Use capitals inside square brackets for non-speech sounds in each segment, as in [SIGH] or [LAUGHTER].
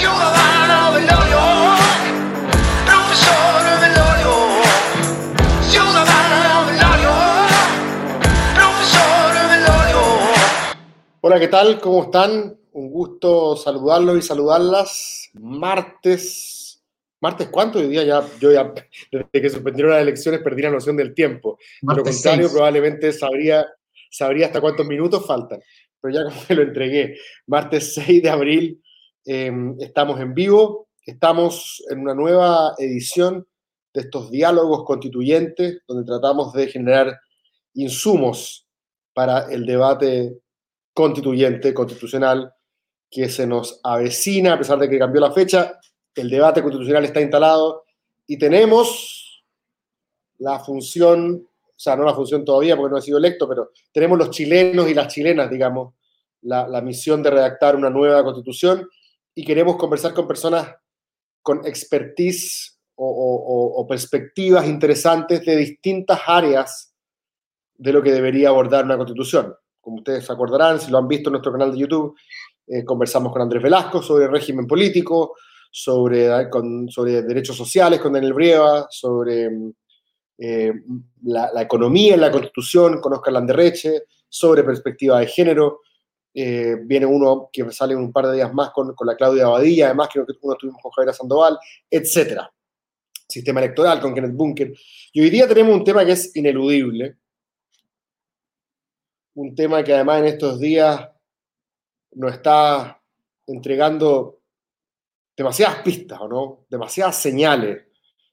Ciudadano Velorio, profesor Velorio, ciudadano Velorio, profesor Velorio. Hola, ¿qué tal? ¿Cómo están? Un gusto saludarlos y saludarlas. Martes. ¿Martes cuánto? Hoy día ya, yo ya, desde que suspendieron las elecciones, perdí la noción del tiempo. De lo contrario, seis. probablemente sabría, sabría hasta cuántos minutos faltan. Pero ya como que lo entregué. Martes 6 de abril, eh, estamos en vivo. Estamos en una nueva edición de estos diálogos constituyentes, donde tratamos de generar insumos para el debate constituyente, constitucional, que se nos avecina, a pesar de que cambió la fecha, el debate constitucional está instalado y tenemos la función, o sea, no la función todavía porque no ha sido electo, pero tenemos los chilenos y las chilenas, digamos, la misión de redactar una nueva constitución y queremos conversar con personas con expertise o, perspectivas interesantes de distintas áreas de lo que debería abordar una constitución. Como ustedes acordarán, si lo han visto en nuestro canal de YouTube, eh, conversamos con Andrés Velasco sobre régimen político, sobre, con- sobre derechos sociales con Daniel Brieva, sobre eh, la, la economía en la constitución con Oscar Landerreche, sobre perspectiva de género. Eh, viene uno que sale en un par de días más con, con la Claudia Abadilla, además que uno tuvimos con Javier Sandoval, etcétera. Sistema electoral con Kenneth Bunker. Y hoy día tenemos un tema que es ineludible, un tema que además en estos días nos está entregando demasiadas pistas, ¿o no? Demasiadas señales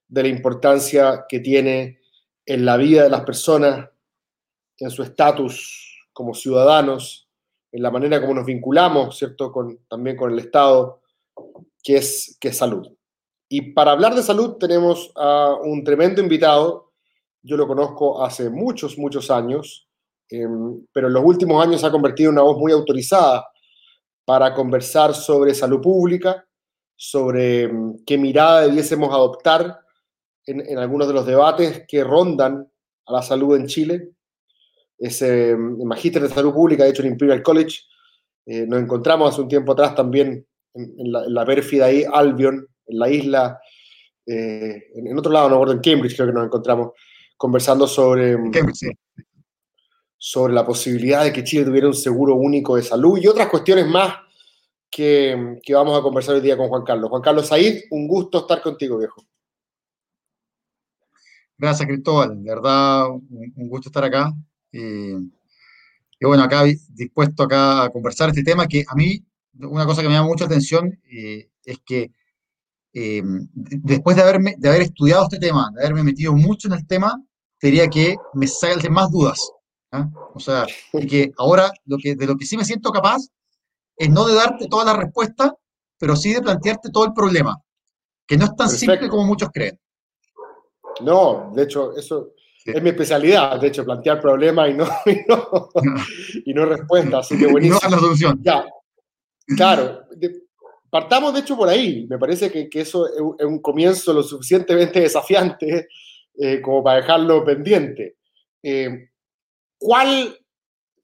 de la importancia que tiene en la vida de las personas, en su estatus como ciudadanos, en la manera como nos vinculamos, ¿cierto? También con el Estado, que es, que es salud. Y para hablar de salud tenemos a un tremendo invitado, yo lo conozco hace muchos, muchos años, eh, pero en los últimos años se ha convertido en una voz muy autorizada para conversar sobre salud pública, sobre mm, qué mirada debiésemos adoptar en algunos de los debates que rondan a la salud en Chile. Es eh, magíster de salud pública, de hecho en Imperial College. Eh, nos encontramos hace un tiempo atrás también en, en la, en la pérfida ahí, Albion, en la isla, eh, en, en otro lado, no recuerdo, en Cambridge creo que nos encontramos, conversando sobre, sí. sobre la posibilidad de que Chile tuviera un seguro único de salud y otras cuestiones más que, que vamos a conversar hoy día con Juan Carlos. Juan Carlos Said, un gusto estar contigo, viejo. Gracias, Cristóbal. De verdad, un, un gusto estar acá. Y, y bueno, acá dispuesto acá a conversar este tema que a mí, una cosa que me llama mucha atención eh, es que eh, después de haberme, de haber estudiado este tema, de haberme metido mucho en el tema, te diría que me salen más dudas. ¿ah? O sea, y que ahora lo que, de lo que sí me siento capaz es no de darte todas las respuestas, pero sí de plantearte todo el problema, que no es tan simple como muchos creen. No, de hecho, eso. Es mi especialidad, de hecho, plantear problemas y no, [LAUGHS] y no, y no respuestas, así que Y no buenísimo. dar la solución. Ya, claro. partamos de hecho por ahí. Me parece que, que eso es un, es un comienzo lo suficientemente desafiante eh, como para dejarlo pendiente. Eh, ¿Cuál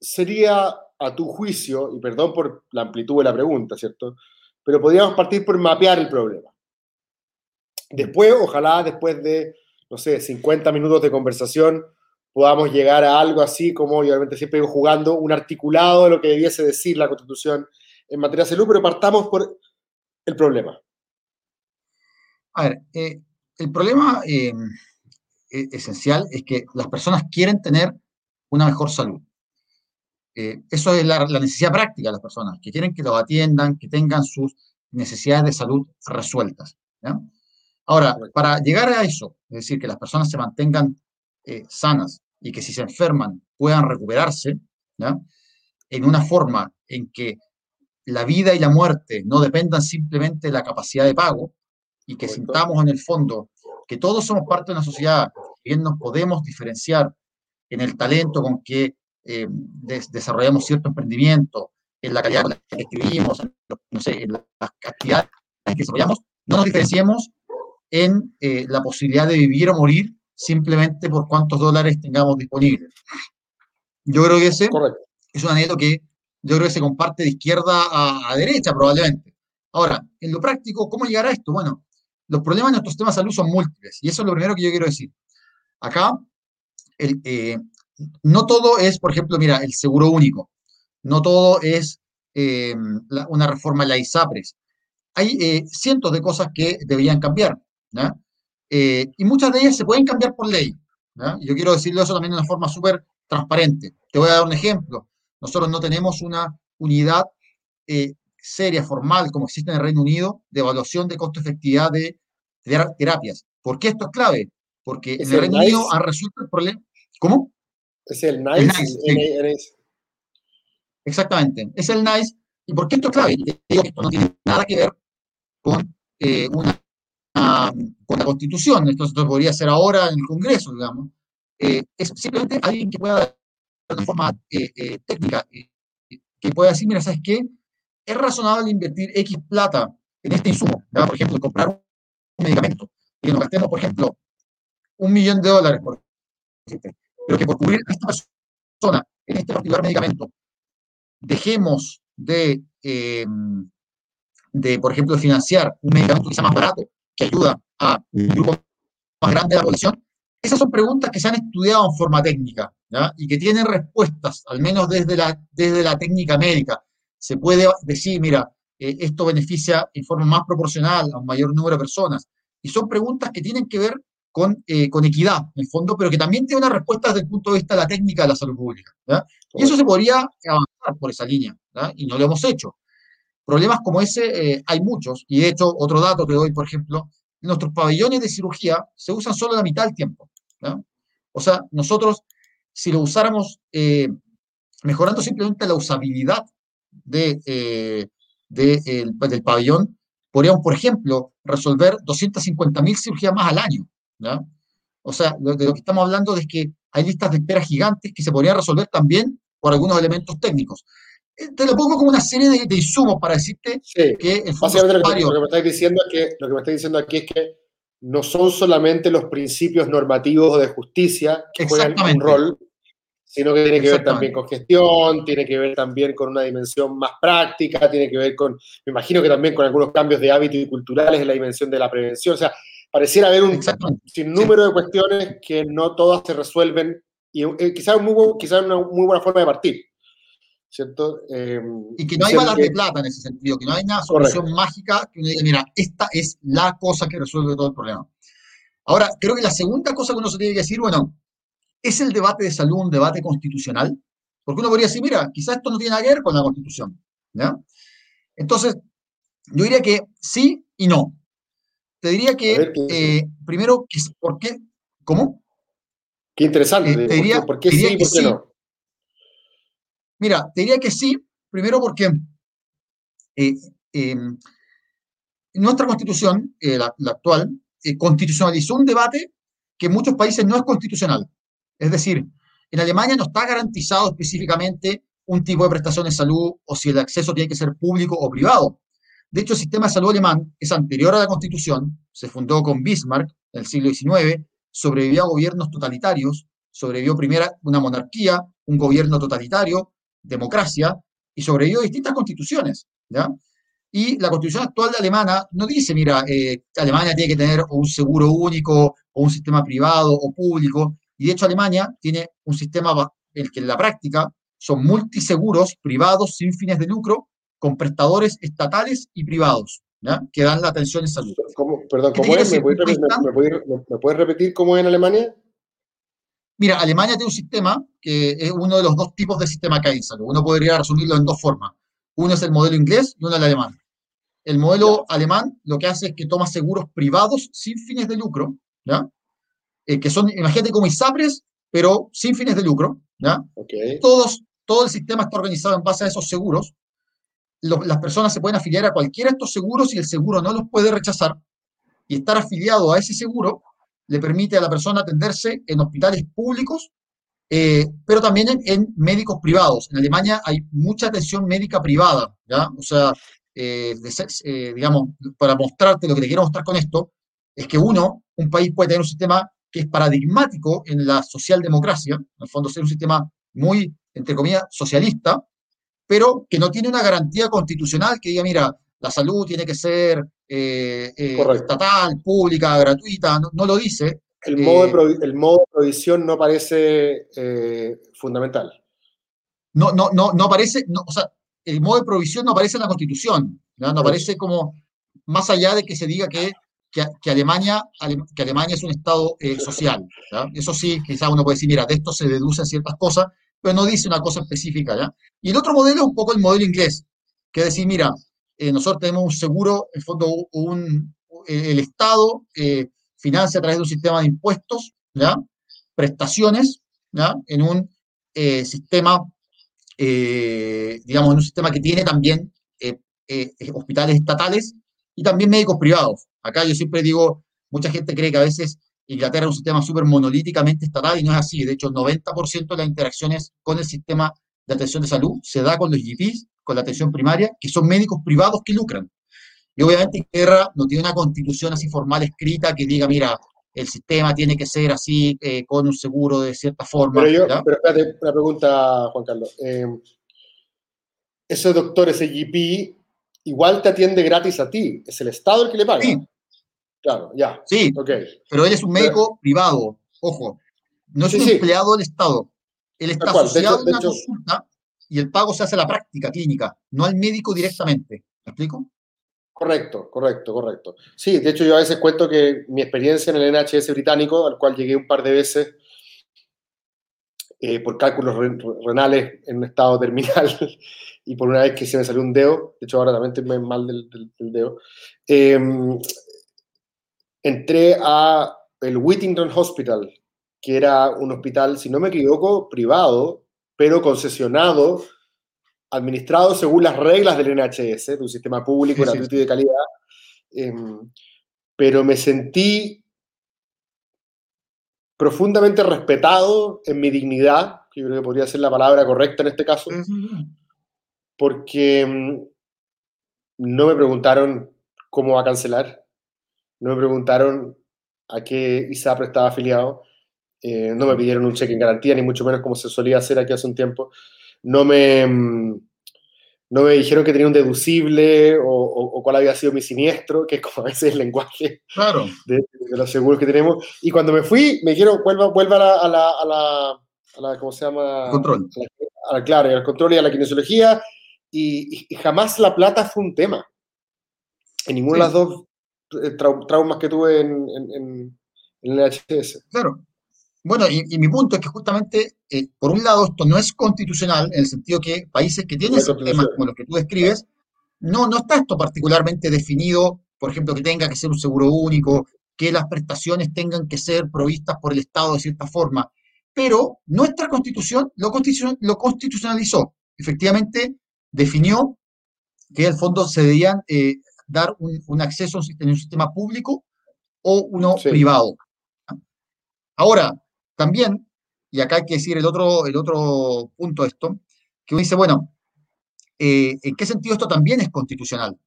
sería, a tu juicio, y perdón por la amplitud de la pregunta, ¿cierto? Pero podríamos partir por mapear el problema. Después, ojalá después de, no sé, 50 minutos de conversación, podamos llegar a algo así como, y obviamente siempre digo jugando, un articulado de lo que debiese decir la Constitución en materia de salud, pero partamos por el problema. A ver, eh, el problema eh, e- esencial es que las personas quieren tener una mejor salud. Eh, eso es la, la necesidad práctica de las personas, que quieren que los atiendan, que tengan sus necesidades de salud resueltas. ¿ya? Ahora, para llegar a eso, es decir, que las personas se mantengan eh, sanas y que si se enferman puedan recuperarse, ¿ya? en una forma en que la vida y la muerte no dependan simplemente de la capacidad de pago y que sintamos en el fondo que todos somos parte de una sociedad, bien nos podemos diferenciar en el talento con que eh, des- desarrollamos cierto emprendimiento, en la calidad con la que escribimos, en, no sé, en las actividades que desarrollamos, no nos diferenciemos en eh, la posibilidad de vivir o morir simplemente por cuántos dólares tengamos disponibles. Yo creo que ese Correcto. es un anhelo que yo creo que se comparte de izquierda a, a derecha probablemente. Ahora, en lo práctico, ¿cómo llegar a esto? Bueno, los problemas de nuestro sistema de salud son múltiples y eso es lo primero que yo quiero decir. Acá, el, eh, no todo es, por ejemplo, mira, el seguro único, no todo es eh, la, una reforma a la ISAPRES. Hay eh, cientos de cosas que deberían cambiar, Eh, y muchas de ellas se pueden cambiar por ley. ¿no? Yo quiero decirlo eso también de una forma súper transparente. Te voy a dar un ejemplo. Nosotros no tenemos una unidad eh, seria, formal, como existe en el Reino Unido, de evaluación de costo-efectividad de terapias. ¿Por qué esto es clave? Porque en el Reino nice? Unido han resuelto el problema. ¿Cómo? Es el NICE. El NICE, sí. sí. Exactamente, es el NICE. ¿Y por qué esto es clave? Esto no tiene nada que ver con eh, una, con la Constitución. Esto se podría hacer ahora en el Congreso, digamos. Eh, es simplemente alguien que pueda, de una forma eh, técnica, que pueda decir, mira, ¿sabes qué? Es razonable invertir X plata en este insumo, ¿verdad? por ejemplo, comprar un medicamento, y nos gastemos, por ejemplo, un millón de dólares, pero que por cubrir a esta persona en este particular medicamento, dejemos de, eh, de, por ejemplo, financiar un medicamento que sea más barato, que ayuda a un grupo más grande de la población, esas son preguntas que se han estudiado en forma técnica ¿ya? y que tienen respuestas, al menos desde la, desde la técnica médica. Se puede decir, mira, eh, esto beneficia en forma más proporcional a un mayor número de personas. Y son preguntas que tienen que ver con, eh, con equidad, en el fondo, pero que también tiene una respuesta desde el punto de vista de la técnica de la salud pública. ¿ya? Y eso se podría avanzar por esa línea, ¿ya? y no lo hemos hecho. Problemas como ese eh, hay muchos, y de hecho, otro dato que doy, por ejemplo, nuestros pabellones de cirugía se usan solo la mitad del tiempo. ¿ya? O sea, nosotros, si lo usáramos eh, mejorando simplemente la usabilidad de, eh, de el, del pabellón, podríamos, por ejemplo, resolver 250.000 cirugías más al año. ¿ya? O sea, lo, de lo que estamos hablando es que hay listas de espera gigantes que se podrían resolver también por algunos elementos técnicos. Te lo pongo como una serie de, de insumos para decirte sí. que el Básicamente lo que, lo que, me estáis diciendo es que lo que me estáis diciendo aquí es que no son solamente los principios normativos de justicia que juegan un rol, sino que tiene que ver también con gestión, tiene que ver también con una dimensión más práctica, tiene que ver con, me imagino que también con algunos cambios de hábitos y culturales en la dimensión de la prevención. O sea, pareciera haber un sinnúmero sí. de cuestiones que no todas se resuelven y eh, quizás muy, quizá una muy buena forma de partir. ¿Cierto? Eh, y que no hay balas de plata en ese sentido, que no hay una solución correcto. mágica que uno diga, mira, esta es la cosa que resuelve todo el problema. Ahora, creo que la segunda cosa que uno se tiene que decir, bueno, ¿es el debate de salud un debate constitucional? Porque uno podría decir, mira, quizás esto no tiene nada que ver con la constitución. ¿ya? Entonces, yo diría que sí y no. Te diría que, ver, eh, primero, ¿por qué? ¿Cómo? Qué interesante. Eh, te diría, ¿Por qué sí y por qué no? Mira, te diría que sí, primero porque eh, eh, nuestra constitución, eh, la, la, actual, constitucionalizó un debate que en muchos países no es constitucional. Es decir, en Alemania no está garantizado específicamente un tipo de prestación de salud o si el acceso tiene que ser público o privado. De hecho, el sistema de salud alemán es anterior a la constitución, se fundó con Bismarck en el siglo XIX, sobrevivió a gobiernos totalitarios, sobrevivió primero una monarquía, un gobierno totalitario, democracia, y sobrevivió distintas constituciones. ¿ya? Y la constitución actual de alemana no dice, mira, eh, Alemania tiene que tener un seguro único o un sistema privado o público, y de hecho Alemania tiene un sistema el que en la práctica son multiseguros privados sin fines de lucro con prestadores estatales y privados ¿ya? que dan la atención en salud. ¿Cómo, perdón, ¿cómo es? ¿Me puedes, me, puede, ¿Me puedes repetir cómo es en Alemania? Mira, Alemania tiene un sistema que es uno de los dos tipos de sistema que hay en salud. Uno podría resumirlo en dos formas. Uno es el modelo inglés y uno el alemán. El modelo ¿Ya? alemán lo que hace es que toma seguros privados sin fines de lucro, ¿ya? Eh, que son, imagínate como ISAPRES, pero sin fines de lucro, ¿ya? Okay. Todos, todo el sistema está organizado en base a esos seguros. Los, las personas se pueden afiliar a cualquiera de estos seguros y el seguro no los puede rechazar. Y estar afiliado a ese seguro le permite a la persona atenderse en hospitales públicos, eh, pero también en, médicos privados. En Alemania hay mucha atención médica privada, ¿ya? O sea, eh, eh, digamos, para mostrarte lo que te quiero mostrar con esto, es que uno, un país puede tener un sistema que es paradigmático en la socialdemocracia, en el fondo ser un sistema muy, entre comillas, socialista, pero que no tiene una garantía constitucional que diga, mira, la salud tiene que ser eh, eh, estatal, pública, gratuita, no, no lo dice. El modo, de Eh, el modo de provisión no parece fundamental. no, no, no, no aparece, no, o sea, el modo de provisión no aparece en la Constitución, no aparece como, más allá de que se diga que, que, que Alemania, Ale- que Alemania es un Estado social, ¿ya? Eso sí, quizás uno puede decir, mira, de esto se deducen ciertas cosas, pero no dice una cosa específica, ¿ya? Y el otro modelo es un poco el modelo inglés, que es decir, mira, eh, nosotros tenemos un seguro, en fondo, un, eh, el Estado eh, financia a través de un sistema de impuestos, ¿ya? Prestaciones, ¿ya? En un eh, sistema eh, digamos, en un sistema que tiene también eh, hospitales estatales y también médicos privados. Acá yo siempre digo, mucha gente cree que a veces Inglaterra es un sistema súper monolíticamente estatal y no es así. De hecho, el 90% de las interacciones con el sistema de atención de salud se da con los GPs, con la atención primaria, que son médicos privados que lucran. Y obviamente Inglaterra no tiene una constitución así formal escrita que diga, mira, el sistema tiene que ser así, eh, con un seguro de cierta forma. Pero yo, pero espérate, una pregunta, Juan Carlos. Eh, ese doctor, ese GP, igual te atiende gratis a ti. Es el Estado el que le paga. Sí. Claro, ya. Sí, Ok. pero él es un médico privado, ojo, no es Sí, un sí. empleado del Estado. Él está de asociado hecho- de a una consulta y el pago se hace a la práctica clínica, no al médico directamente. ¿Me explico? Correcto, correcto, correcto. Sí, de hecho yo a veces cuento que mi experiencia en el NHS británico, al cual llegué un par de veces eh, por cálculos re- renales en un estado terminal [LAUGHS] y por una vez que se me salió un dedo, de hecho ahora también estoy mal del, del- del dedo, eh, entré a el Whittington Hospital, que era un hospital, si no me equivoco, privado, pero concesionado, administrado según las reglas del NHS, de un sistema público, Sí, sí, gratuito y de calidad. Em, pero me sentí profundamente respetado en mi dignidad, que yo creo que podría ser la palabra correcta en este caso, porque mm, no me preguntaron cómo va a cancelar, no me preguntaron a qué ISAPRE estaba afiliado, eh, no me pidieron un cheque en garantía, ni mucho menos como se solía hacer aquí hace un tiempo, no me, mm, no me dijeron que tenía un deducible o, o- o cuál había sido mi siniestro, que es como a veces el lenguaje Claro, de, de los seguros que tenemos. Y cuando me fui, me dijeron, vuelva, vuelva a la, a la, a la, a la- ¿cómo se llama? control. A la- claro, al control y a la kinesiología, y, y- y jamás la plata fue un tema. En ninguna de las Sí. dos eh, trau- traumas que tuve en, en, en- en el HS. Claro. Bueno, y, y mi punto es que justamente, eh, por un lado, esto no es constitucional, en el sentido que países que tienen No constitucional. como los que tú describes, no, no está esto particularmente definido, por ejemplo, que tenga que ser un seguro único, que las prestaciones tengan que ser provistas por el Estado de cierta forma. Pero nuestra constitución lo, constitucion- lo constitucionalizó. Efectivamente, definió que el fondo se debían eh, dar un, un acceso en un sistema público o uno Sí. privado. Ahora, también, y acá hay que decir el otro, el otro punto de esto, que uno dice, bueno, eh, ¿en qué sentido esto también es constitucional?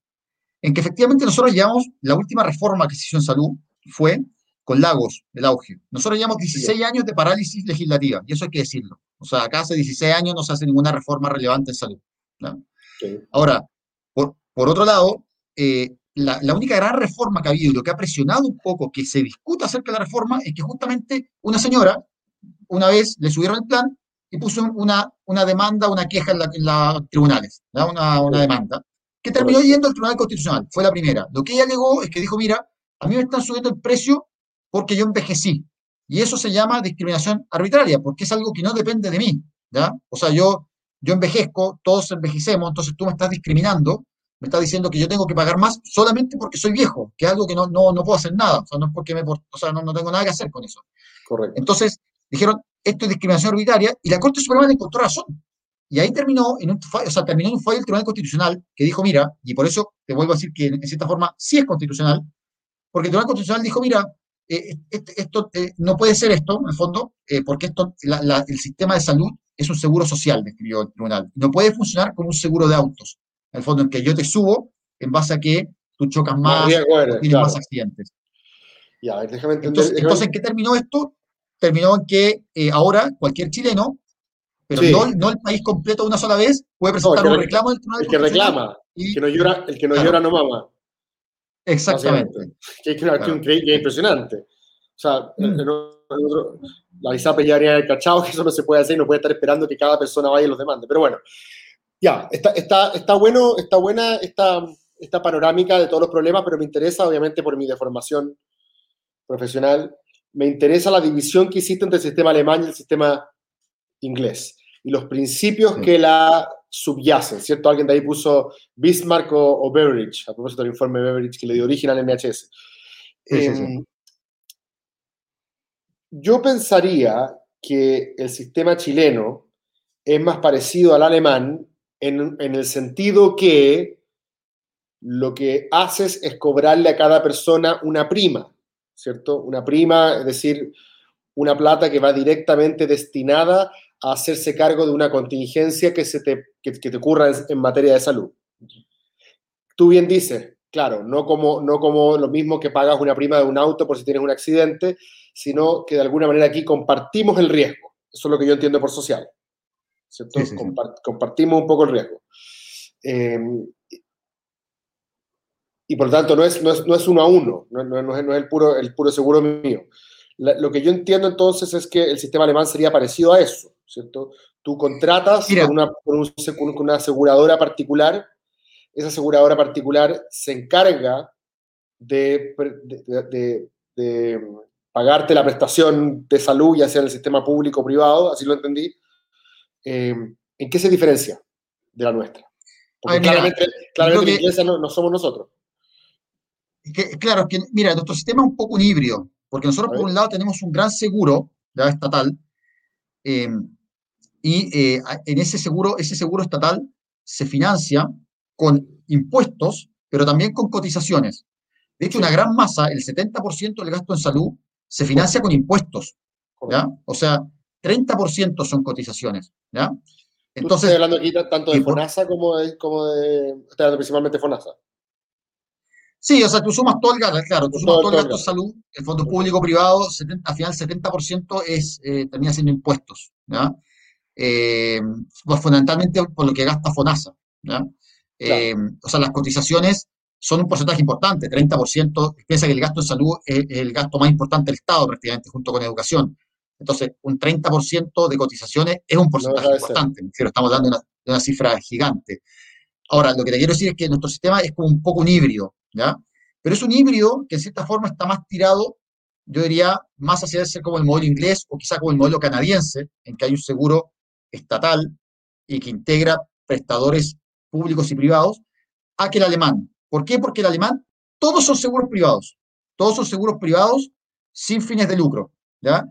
En que efectivamente nosotros llevamos, la última reforma que se hizo en salud fue con Lagos, el auge. Nosotros llevamos 16 años de parálisis legislativa, y eso hay que decirlo. O sea, acá hace 16 años no se hace ninguna reforma relevante en salud. ¿no? Sí. Ahora, por, por otro lado, eh, la, la única gran reforma que ha habido y lo que ha presionado un poco que se discuta acerca de la reforma es que justamente una señora, una vez le subieron el plan y puso un- una, una demanda, una queja en, la- en los tribunales. Una, una demanda, que terminó yendo al Tribunal Constitucional. Fue la primera. Lo que ella alegó es que dijo, mira, a mí me están subiendo el precio porque yo envejecí. Y eso se llama discriminación arbitraria, porque es algo que no depende de mí, ¿ya? O sea, yo, yo envejezco, todos envejecemos, entonces tú me estás discriminando, me estás diciendo que yo tengo que pagar más solamente porque soy viejo, que es algo que no, no, no puedo hacer nada, o sea, no porque me, o sea, no, no tengo nada que hacer con eso. Correcto. Entonces, dijeron, esto es discriminación arbitraria, y la Corte Suprema le encontró razón. Y ahí terminó en un fallo, o sea, terminó en un fallo del Tribunal Constitucional que dijo, mira, y por eso te vuelvo a decir que en cierta forma sí es constitucional, porque el Tribunal Constitucional dijo, mira, eh, este- esto eh, no puede ser esto, en el fondo, eh, porque esto, la- la- el sistema de salud es un seguro social, describió el tribunal. No puede funcionar como un seguro de autos, en el fondo, en que yo te subo en base a que tú chocas más, eres, tienes claro. más accidentes. Ya, déjame entender. Entonces, déjame- entonces, ¿en qué terminó esto? Terminó en que eh, ahora cualquier chileno, pero Sí. no, no el país completo de una sola vez, puede presentar que un re- reclamo del Tribunal el que reclama, y- que no llora, el que no Claro. llora no mama. exactamente. Que, que- Claro. es impresionante. O sea, Mm. la ISAPE ya habría cachado que eso no se puede hacer y no puede estar esperando que cada persona vaya y los demande. Pero bueno, ya, está, está, está bueno, está buena esta, esta panorámica de todos los problemas, pero me interesa, obviamente, por mi deformación profesional, me interesa la división que hiciste entre el sistema alemán y el sistema inglés y los principios Sí. que la subyacen, ¿cierto? Alguien de ahí puso Bismarck o, o Beveridge, a propósito del informe Beveridge que le dio origen al NHS. Sí, sí, sí. Em, Yo pensaría que el sistema chileno es más parecido al alemán en, en el sentido que lo que haces es cobrarle a cada persona una prima, ¿cierto? Una prima, es decir, una plata que va directamente destinada a hacerse cargo de una contingencia que, se te, que, te ocurra en, en materia de salud. Tú bien dices, claro, no como, no como lo mismo que pagas una prima de un auto por si tienes un accidente, sino que de alguna manera aquí compartimos el riesgo. Eso es lo que yo entiendo por social. ¿Cierto? Sí, sí, sí. Compar- compartimos un poco el riesgo. Eh, y por lo tanto no es, no es, no es uno a uno, no, no- no es, no es el, puro, el puro seguro mío. La- lo que yo entiendo entonces es que el sistema alemán sería parecido a eso, ¿cierto? Tú contratas con una, con un se- con una aseguradora particular, esa aseguradora particular se encarga de, de- de- de- de pagarte la prestación de salud, ya sea en el sistema público o privado, así lo entendí. Eh, ¿En qué se diferencia de la nuestra? Porque Ay, mira, claramente, claramente creo la que- inglesa no, no somos nosotros. Que- claro, que mira, nuestro sistema es un poco un híbrido, porque nosotros por un lado tenemos un gran seguro ya estatal, eh, y eh, en ese seguro, ese seguro estatal se financia con impuestos, pero también con cotizaciones. De hecho, una gran masa, el 70% del gasto en salud, se financia con impuestos, ¿ya? O sea, 30% son cotizaciones, ¿ya? Entonces, estás hablando aquí ta- tanto de por- FONASA como de, como de. Principalmente de FONASA. Sí, o sea, tú sumas todo el gasto, claro, tú sumas todo, todo el gasto de salud, el fondo público-privado, 70 al final 70% es, eh, termina siendo impuestos, ¿ya? Eh, pues fundamentalmente por lo que gasta FONASA, ¿ya? Eh, o sea, las cotizaciones son un porcentaje importante, 30%, piensa que el gasto en salud es, es el gasto más importante del Estado prácticamente, junto con educación. Entonces, un 30% de cotizaciones es un porcentaje ser. importante, refiero, estamos dando una, de una cifra gigante. Ahora, lo que te quiero decir es que nuestro sistema es como un poco un híbrido, ¿ya? Pero es un híbrido que en cierta forma está más tirado, yo diría, más hacia ser como el modelo inglés o quizá como el modelo canadiense, en que hay un seguro estatal y que integra prestadores públicos y privados, a que el alemán. ¿Por qué? Porque el alemán, todos son seguros privados, todos son seguros privados sin fines de lucro, ¿ya?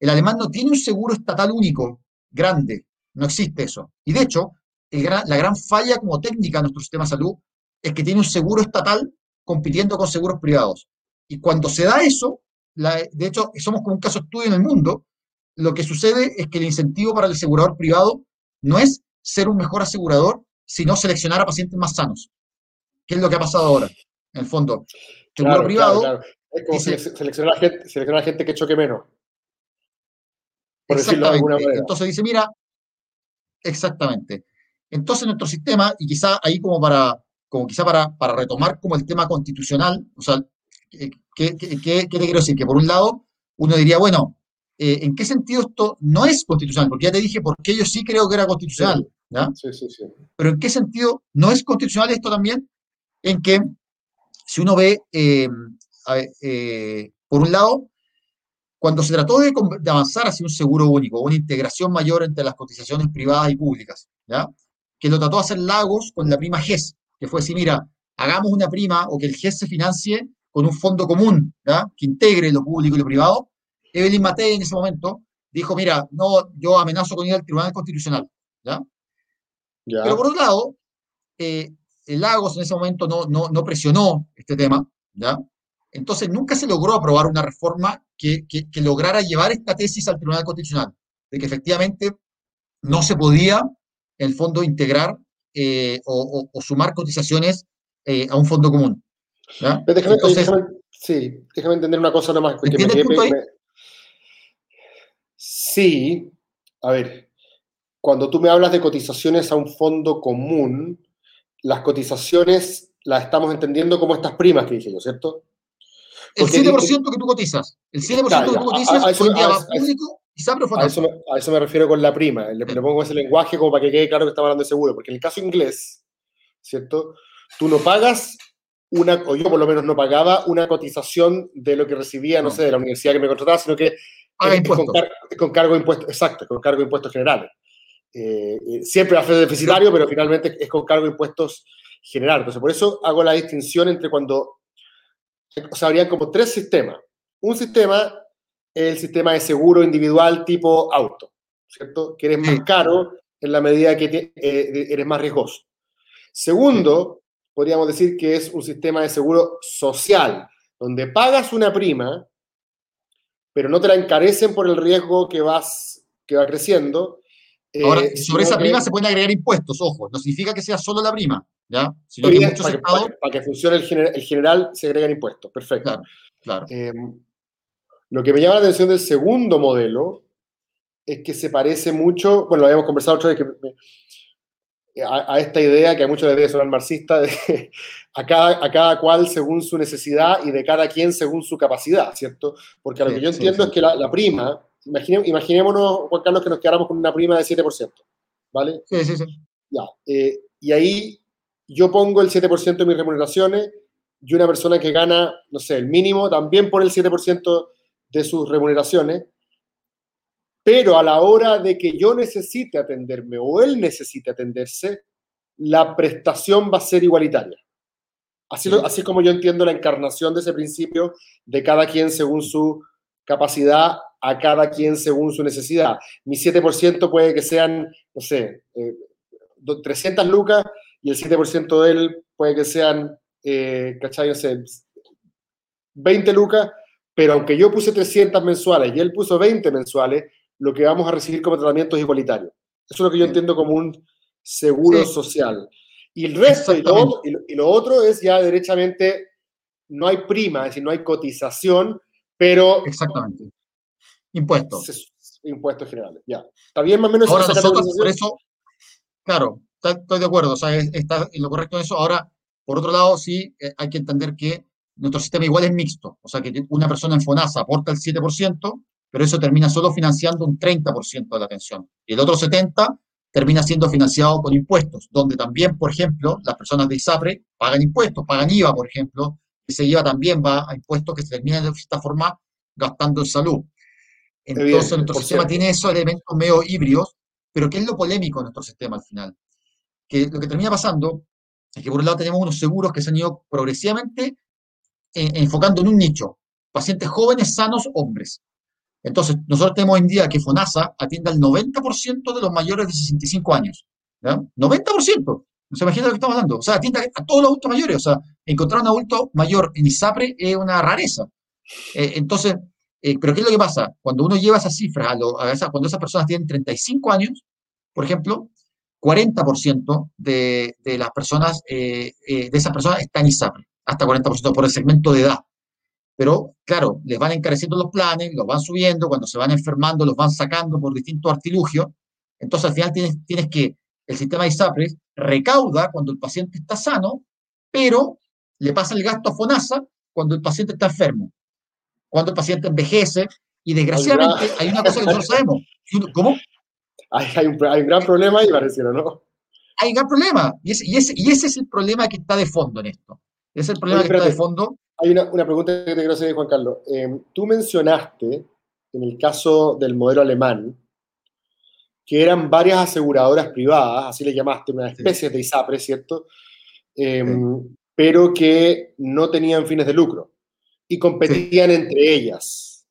El alemán no tiene un seguro estatal único, grande, no existe eso. Y de hecho, el gran- la gran falla como técnica de nuestro sistema de salud es que tiene un seguro estatal compitiendo con seguros privados. Y cuando se da eso, la- de hecho, somos como un caso de estudio en el mundo, lo que sucede es que el incentivo para el asegurador privado no es ser un mejor asegurador, sino seleccionar a pacientes más sanos. ¿Qué es lo que ha pasado ahora? En el fondo, seguro Claro, privado, claro, claro. Es como dice- selec- seleccionar, a gente, seleccionar a gente que choque menos. Por decirlo de alguna Exactamente. manera. Entonces dice, mira, exactamente. Entonces nuestro sistema, y quizá ahí como para, como quizá para, para retomar como el tema constitucional, o sea, ¿qué, qué- qué- qué te quiero decir? Que por un lado, uno diría, bueno, eh, ¿en qué sentido esto no es constitucional? Porque ya te dije por qué yo sí creo que era constitucional, ¿ya? Sí, sí, sí. Pero ¿en qué sentido no es constitucional esto también? En que si uno ve, eh, a ver, eh, por un lado, cuando se trató de, avanzar hacia un seguro único, una integración mayor entre las cotizaciones privadas y públicas, ¿ya? que lo trató de hacer Lagos con la prima GES, que fue decir, mira, hagamos una prima o que el GES se financie con un fondo común, ¿ya? que integre lo público y lo privado. Evelyn Matei en ese momento dijo, mira, no, yo amenazo con ir al Tribunal Constitucional. ¿ya? Ya. Pero por otro lado, eh, Lagos en ese momento no, no, no presionó este tema, ¿ya? Entonces nunca se logró aprobar una reforma que, que- que lograra llevar esta tesis al Tribunal Constitucional, de que efectivamente no se podía, en el fondo, integrar eh, o, o- o sumar cotizaciones eh, a un fondo común. déjame, Entonces, déjame- sí, déjame entender una cosa nomás. porque me me- Sí, a ver, cuando tú me hablas de cotizaciones a un fondo común, las cotizaciones las estamos entendiendo como estas primas que dije yo, ¿cierto? El Porque 7% dice- que tú cotizas, el 7% Ya, que tú a- cotizas, a eso- hoy día a va eso- a eso- público y se A eso, me, a eso me refiero con la prima. Le, le pongo ese lenguaje como para que quede claro que estamos hablando de seguro. Porque en el caso inglés, ¿cierto? Tú no pagas una, o yo por lo menos no pagaba una cotización de lo que recibía, no, No. sé, de la universidad que me contrataba, sino que es con, car- cargo de impuestos, exacto, con cargo de impuestos generales. Eh, eh, siempre va a ser deficitario, pero finalmente es con cargo de impuestos generales. Entonces, por eso hago la distinción entre cuando, o sea, habrían como tres sistemas. Un sistema es el sistema de seguro individual tipo auto, ¿cierto? Que eres más caro en la medida que te- eh, eres más riesgoso. Segundo, podríamos decir que es un sistema de seguro social, donde pagas una prima, pero no te la encarecen por el riesgo que, vas, que va creciendo. Eh, Ahora, sino sobre esa que- prima se pueden agregar impuestos, ojo, no significa que sea solo la prima, ¿ya? Sino que evidente, muchos para, que, estados, para que- para que funcione el, gener- el general se agregan impuestos. Perfecto. claro, claro. Eh, lo que me llama la atención del segundo modelo es que se parece mucho, bueno, lo habíamos conversado otra vez, que a, a esta idea que a muchos les debe sonar marxista, de [LAUGHS] a cada, a cada cual según su necesidad y de cada quien según su capacidad, ¿cierto? Porque a lo Sí, que yo sí, entiendo sí. es que la, la prima, imagine- imaginémonos, Juan Carlos, que nos quedáramos con una prima de 7%, ¿vale? Sí, sí, sí. Ya, eh, y ahí yo pongo el 7% de mis remuneraciones y una persona que gana, no sé, el mínimo también pone el 7% de sus remuneraciones, pero a la hora de que yo necesite atenderme o él necesite atenderse, la prestación va a ser igualitaria. Así, Sí. así como yo entiendo la encarnación de ese principio de cada quien según su capacidad, a cada quien según su necesidad. Mi 7% puede que sean, no sé, eh, do- 300 lucas y el 7% de él puede que sean, eh, ¿cachai? No sé, 20 lucas, pero aunque yo puse 300 mensuales y él puso 20 mensuales, lo que vamos a recibir como tratamiento es igualitario. Eso es lo que yo entiendo como un seguro Sí. social. Y el resto, y lo, Exactamente. otro- y lo- y lo otro es ya derechamente, no hay prima, es decir, no hay cotización, pero Exactamente. Impuestos. impuestos generales. Ya. ¿Está bien más o menos Ahora nosotros, por eso, claro, estoy de acuerdo, o sea, es- está en lo correcto en eso. Ahora, por otro lado, sí eh, hay que entender que nuestro sistema igual es mixto, o sea, que una persona en FONASA aporta el 7%, pero eso termina solo financiando un 30% de la pensión. Y el otro 70% termina siendo financiado con impuestos, donde también, por ejemplo, las personas de ISAPRE pagan impuestos, pagan IVA, por ejemplo, y ese IVA también va a impuestos que se terminan de esta forma gastando en salud. Entonces, nuestro sistema cierto. tiene esos elementos medio híbridos, pero ¿qué es lo polémico de nuestro sistema al final? Que lo que termina pasando es que por un lado tenemos unos seguros que se han ido progresivamente eh, enfocando en un nicho, pacientes jóvenes, sanos, hombres. Entonces, nosotros tenemos hoy en día que FONASA atiende al 90% de los mayores de 65 años. ¿ya? 90%. ¿Se imagina lo que estamos hablando? O sea, atiende a todos los adultos mayores. O sea, encontrar un adulto mayor en ISAPRE es una rareza. Eh, entonces, eh, pero ¿qué es lo que pasa? Cuando uno lleva esas cifras, a cuando esas personas tienen 35 años, por ejemplo, 40% de, de las personas, eh, eh, de esas personas están ISAPRE, hasta 40% por el segmento de edad. Pero, claro, les van encareciendo los planes, los van subiendo, cuando se van enfermando, los van sacando por distintos artilugios. Entonces, al final tienes, tienes que, el sistema de recauda cuando el paciente está sano, pero le pasa el gasto a FONASA cuando el paciente está enfermo, cuando el paciente envejece, y desgraciadamente hay una cosa que nosotros sabemos. ¿Cómo? Hay, hay un, hay un gran problema ahí, pareciera, ¿no? Hay un gran problema. Y ese, y, ese, y ese es el problema que está de fondo en esto. Es el problema Oye, que está de fondo. Hay una, una pregunta que te quiero hacer, Juan Carlos. Eh, tú mencionaste, en el caso del modelo alemán, que eran varias aseguradoras privadas, así le llamaste, una especie de ISAPRE, ¿cierto? Eh, Pero que no tenían fines de lucro y competían entre ellas.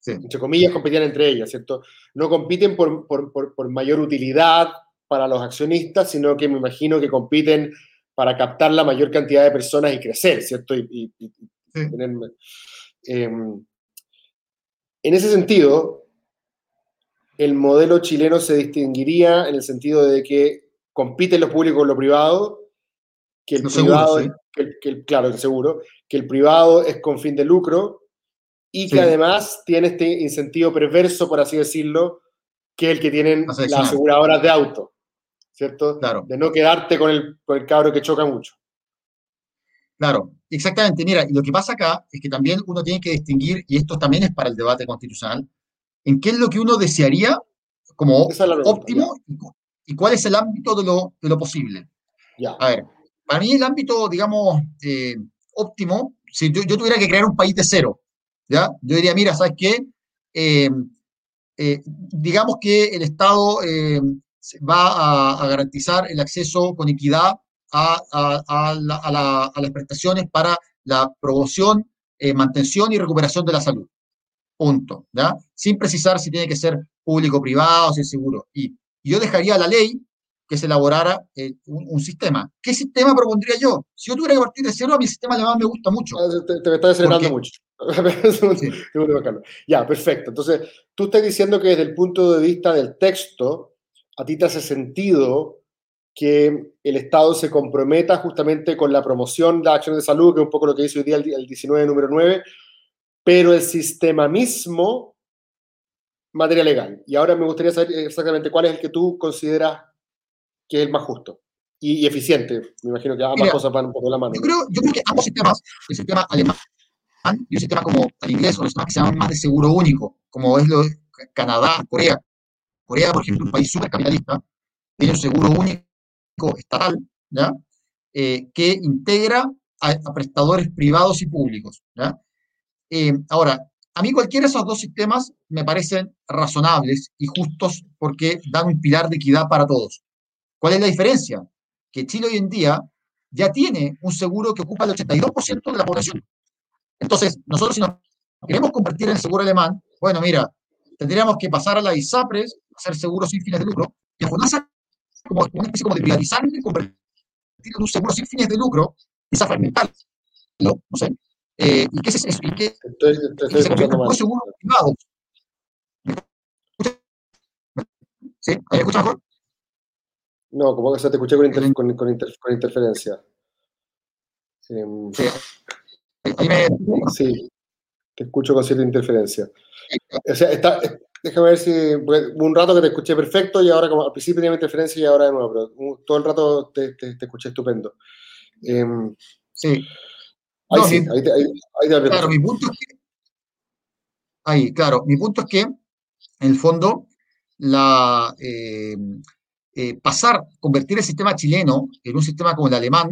Sí. Entre comillas, competían entre ellas, ¿cierto? No compiten por, por- por- por mayor utilidad para los accionistas, sino que me imagino que compiten para captar la mayor cantidad de personas y crecer, ¿cierto? Y, y- y- Sí. tener, eh, en ese sentido, el modelo chileno se distinguiría en el sentido de que compiten lo público con lo privado, que el seguro, privado, sí. que claro, el seguro, que el privado es con fin de lucro y que Sí. además tiene este incentivo perverso, por así decirlo, que es el que tienen las aseguradoras de auto. ¿cierto? Claro. De no quedarte con el, con el cabro que choca mucho. Claro, exactamente. Mira, y lo que pasa acá es que también uno tiene que distinguir, y esto también es para el debate constitucional, en qué es lo que uno desearía como es pregunta, óptimo y cuál es el ámbito de lo, de lo posible. Ya. A ver, para mí el ámbito, digamos, eh, óptimo, si yo, tuviera que crear un país de cero, ¿ya? Yo diría, mira, ¿sabes qué? Eh, eh, digamos que el Estado eh, va a, garantizar el acceso con equidad a, a- a la- a la- a las prestaciones para la promoción, mantención y recuperación de la salud. Punto, ¿ya? Sin precisar si tiene que ser público, privado, si es seguro. Y, yo dejaría la ley que se elaborara eh, un, un sistema. ¿Qué sistema propondría yo? Si yo tuviera que partir de cero, a mi sistema alemán me gusta mucho. Ah, Te, te me estás acelerando mucho. [LAUGHS] Sí. Ya, perfecto. Entonces, tú estás diciendo que desde el punto de vista del texto, a ti te hace sentido que el Estado se comprometa justamente con la promoción de acciones de salud, que es un poco lo que dice hoy día el, el 19, número 9, pero el sistema mismo, materia legal. Y ahora me gustaría saber exactamente cuál es el que tú consideras que es el más justo y, y eficiente. Me imagino que ambas Mira, cosas van un poco de la mano. Yo creo, yo creo que ambos sistemas, el sistema alemán y un sistema como el inglés, o los sistemas que se llaman más de seguro único, como es lo de Canadá, Corea. Corea, por ejemplo, un país súper capitalista, tiene un seguro único estatal, ¿ya? Eh, que integra a, a prestadores privados y públicos. ¿ya? Eh, ahora, a mí cualquiera de esos dos sistemas me parecen razonables y justos porque dan un pilar de equidad para todos. ¿Cuál es la diferencia? Que Chile hoy en día ya tiene un seguro que ocupa el 82% de la población. Entonces, nosotros si nos queremos convertir en seguro alemán, bueno, mira, tendríamos que pasar a la ISAPRES, hacer seguros sin fines de lucro, y a FONASA como una especie como de privatizarlo y convertirlo en un seguro sin fines de lucro, quizás fragmental, ¿no? No sé. Eh, ¿Y qué es eso? ¿Y qué, Estoy, te y estoy que se convierta escuchando en mal. un seguro privado? ¿Sí? ¿Ahí me escucha mejor? No, como que se te escuché con, inter- con, con inter- con interferencia. Sí. Me... sí, te escucho con cierta interferencia. O sea, está, déjame ver si. un rato que te escuché perfecto y ahora, como al principio tenía interferencia y ahora de nuevo, pero un- todo el rato te, te- te escuché estupendo. Em, Sí. ahí No, sí, mi- ahí te, ahí, ahí te Claro, mi punto es que. Ahí, claro, mi punto es que, en el fondo, la, eh, eh, pasar, convertir el sistema chileno en un sistema como el alemán,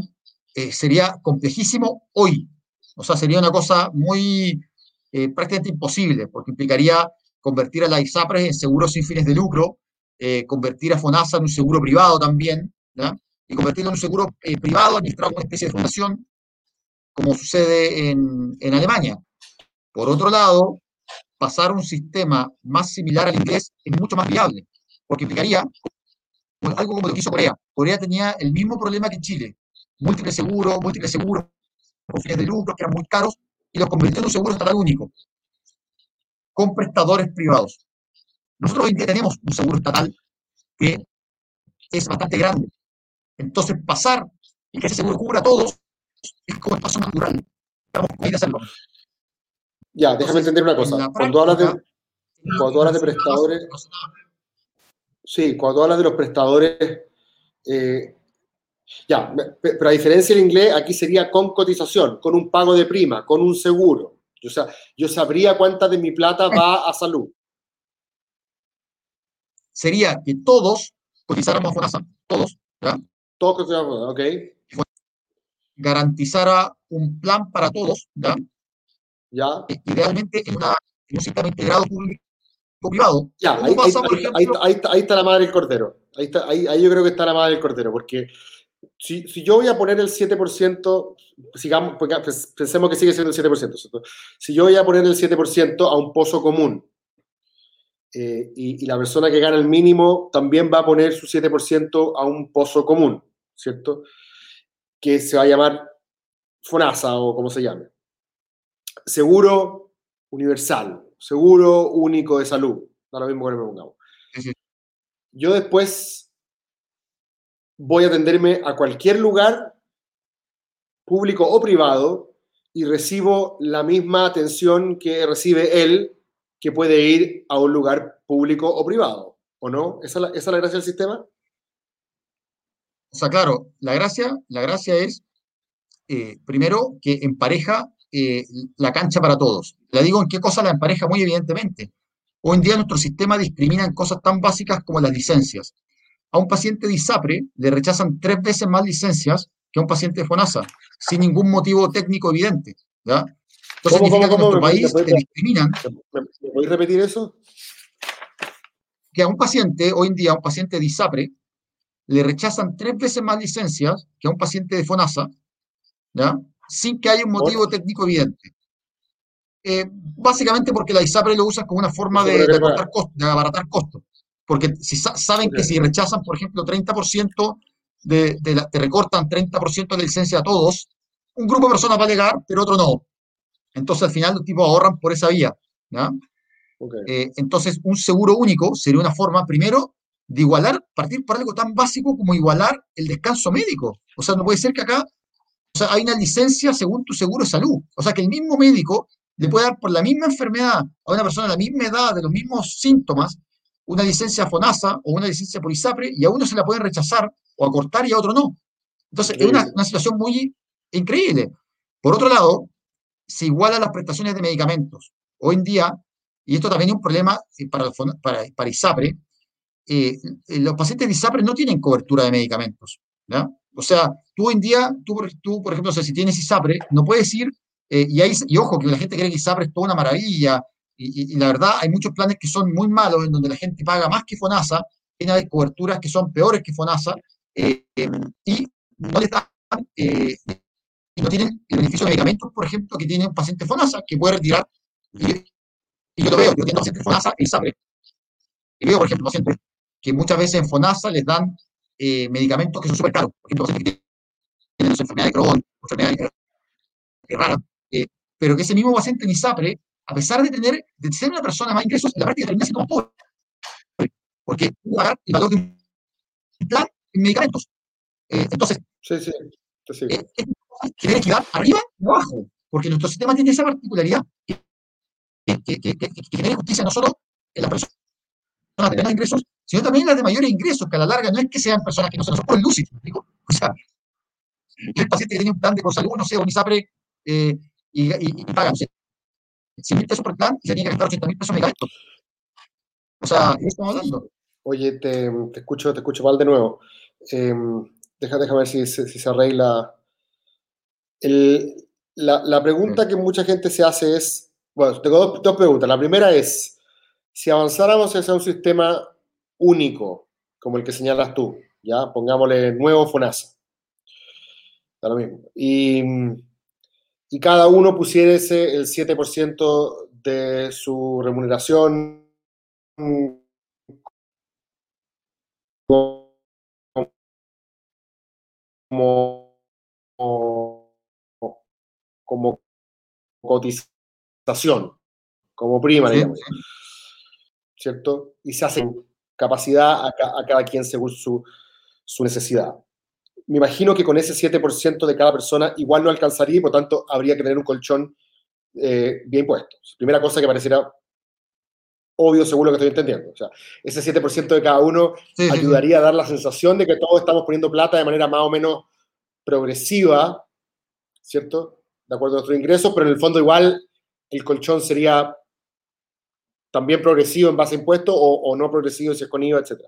eh, sería complejísimo hoy. O sea, sería una cosa muy eh, prácticamente imposible, porque implicaría convertir a la ISAPRES en seguro sin fines de lucro, eh, convertir a FONASA en un seguro privado también, ¿ya? y convertirlo en un seguro eh, privado administrado como una especie de fundación, como sucede en, en Alemania. Por otro lado, pasar a un sistema más similar al inglés es mucho más viable, porque implicaría algo como lo que hizo Corea. Corea tenía el mismo problema que Chile, múltiples seguros, múltiples seguros con fines de lucro que eran muy caros, y los convirtió en un seguro estatal único, con prestadores privados. Nosotros hoy en día tenemos un seguro estatal que es bastante grande. Entonces, pasar y que ese seguro cubra a todos es como el paso natural. Estamos de hacerlo. Ya, déjame Entonces, entender una en cosa. Cuando hablas de, cuando hablas de prestadores, sí, cuando hablas de los prestadores, eh, ya, pero a diferencia del inglés, aquí sería con cotización, con un pago de prima, con un seguro. O sea, yo sabría cuánta de mi plata va a salud. sería que todos cotizáramos a FONASA, todos, ¿ya? Todo cotización, ok. garantizara un plan para todos, ¿ya? Ya, Eh, idealmente en, una, en un sistema integrado ya, ¿Cómo ahí, ahí- pasa, por ahí- ejemplo? ahí- ahí está- ahí está la madre del cordero. Ahí, está, ahí, yo creo que está la madre del cordero, porque si, si yo voy a poner el 7%, sigamos, pensemos que sigue siendo el 7%, ¿cierto? Si yo voy a poner el 7% a un pozo común, eh, y, y la persona que gana el mínimo también va a poner su 7% a un pozo común, ¿cierto? Que se va a llamar FONASA o como se llame. Seguro universal, seguro único de salud, da lo mismo que me pongamos. Sí. Yo después voy a atenderme a cualquier lugar, público o privado, y recibo la misma atención que recibe él, que puede ir a un lugar público o privado, ¿o no? ¿Esa es la, esa es la gracia del sistema? o sea, claro, la gracia, la gracia es, eh, primero, que empareja eh, la cancha para todos. La digo en qué cosa la empareja muy evidentemente. Hoy en día nuestro sistema discrimina en cosas tan básicas como las licencias. A un paciente de ISAPRE le rechazan tres veces más licencias que a un paciente de FONASA, sin ningún motivo técnico evidente. ¿ya? Entonces ¿Cómo, significa cómo, que en nuestro ¿Me país te discriminan ¿Me, me podéis repetir eso? que a un paciente, hoy en día, a un paciente de ISAPRE, le rechazan tres veces más licencias que a un paciente de FONASA, ¿ya? Sin que haya un motivo técnico evidente. Eh, básicamente porque la ISAPRE lo usan como una forma de, de acortar abaratar costos. Porque si sa- saben que si rechazan, por ejemplo, 30% de, de la- te recortan 30% de la licencia a todos, un grupo de personas va a alegar, pero otro no. Entonces, al final, los tipos ahorran por esa vía. Eh, entonces, un seguro único sería una forma, primero, de igualar, partir por algo tan básico como igualar el descanso médico. O sea, no puede ser que acá, o sea, hay una licencia según tu seguro de salud. O sea, que el mismo médico le puede dar por la misma enfermedad a una persona de la misma edad, de los mismos síntomas, una licencia FONASA o una licencia por ISAPRE, y a uno se la pueden rechazar o acortar y a otro no. Entonces, es una, situación muy increíble. Por otro lado, se igualan las prestaciones de medicamentos. Hoy en día, y esto también es un problema eh, para, ISAPRE, eh, eh, los pacientes de ISAPRE no tienen cobertura de medicamentos. ¿ya? O sea, tú hoy en día, tú, por- ejemplo, si tienes ISAPRE, no puedes ir, eh, y, hay, y ojo, que la gente cree que ISAPRE es toda una maravilla, y, la verdad hay muchos planes que son muy malos, en donde la gente paga más que FONASA, tiene coberturas que son peores que FONASA, eh, eh, y no les dan, eh, no tienen el beneficio de medicamentos, por ejemplo, que tiene un paciente FONASA, que puede retirar, y, y yo lo veo, yo tengo pacientes FONASA e ISAPRE, y veo, por ejemplo, pacientes que muchas veces en FONASA les dan eh, medicamentos que son súper caros, por ejemplo, pacientes que tienen enfermedad de Crohn, enfermedad rara, eh, pero que ese mismo paciente en ISAPRE, a pesar de tener, de ser una persona más ingresos, la práctica termina siendo más pobre, porque que pagar el valor de un plan en medicamentos. Eh, entonces, Sí, sí. que quedar arriba y abajo, porque nuestro sistema tiene esa particularidad que, que, que, que, que- que genera justicia no solo en las personas de menores ingresos, sino también las de mayores ingresos, que a la larga no es que sean personas que no se nos por lúcido, ¿me explico? O sea, el paciente que tiene un plan de salud, no sé, un ISAPRE, eh, y, y, y paga, no sé, 100 mil pesos por plan y se tiene que gastar 80 mil pesos en medicamentos. O sea, ¿de qué estamos hablando? Oye, te, te escucho, te escucho mal de nuevo. Eh, deja, déjame ver si, se- si se arregla. El- la, la pregunta que mucha gente se hace es, bueno, tengo dos, dos preguntas. La primera es, si avanzáramos hacia un sistema único, como el que señalas tú, ya, pongámosle nuevo FONASA, da lo mismo, y, y cada uno pusiese el 7% de su remuneración como, como cotización, como prima, digamos. ¿cierto? Y se hace capacidad a, ca- a cada quien según su, su necesidad. Me imagino que con ese 7% de cada persona igual no alcanzaría y por tanto habría que tener un colchón eh, bien puesto. Primera cosa que pareciera obvio según lo que estoy entendiendo. O sea, ese 7% de cada uno Sí, sí, sí. ayudaría a dar la sensación de que todos estamos poniendo plata de manera más o menos progresiva, ¿cierto? De acuerdo a nuestros ingresos, pero en el fondo igual el colchón sería también progresivo en base a impuestos o, no progresivo si es con IVA, etc.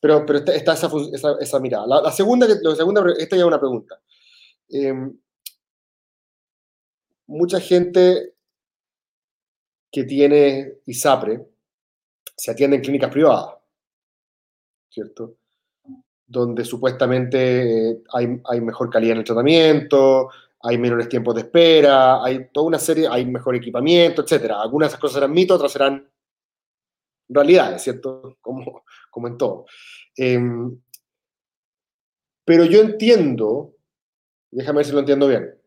Pero, pero está, está esa, esa, esa mirada. La, segunda, la segunda, esta ya es una pregunta. Eh, mucha gente que tiene ISAPRE se atiende en clínicas privadas, ¿cierto? Donde supuestamente eh, hay, hay mejor calidad en el tratamiento, hay menores tiempos de espera, hay toda una serie, hay mejor equipamiento, etcétera. Algunas de esas cosas serán mitos, otras serán realidades, ¿cierto? Como, en todo. Em, pero yo entiendo, déjame ver si lo entiendo bien.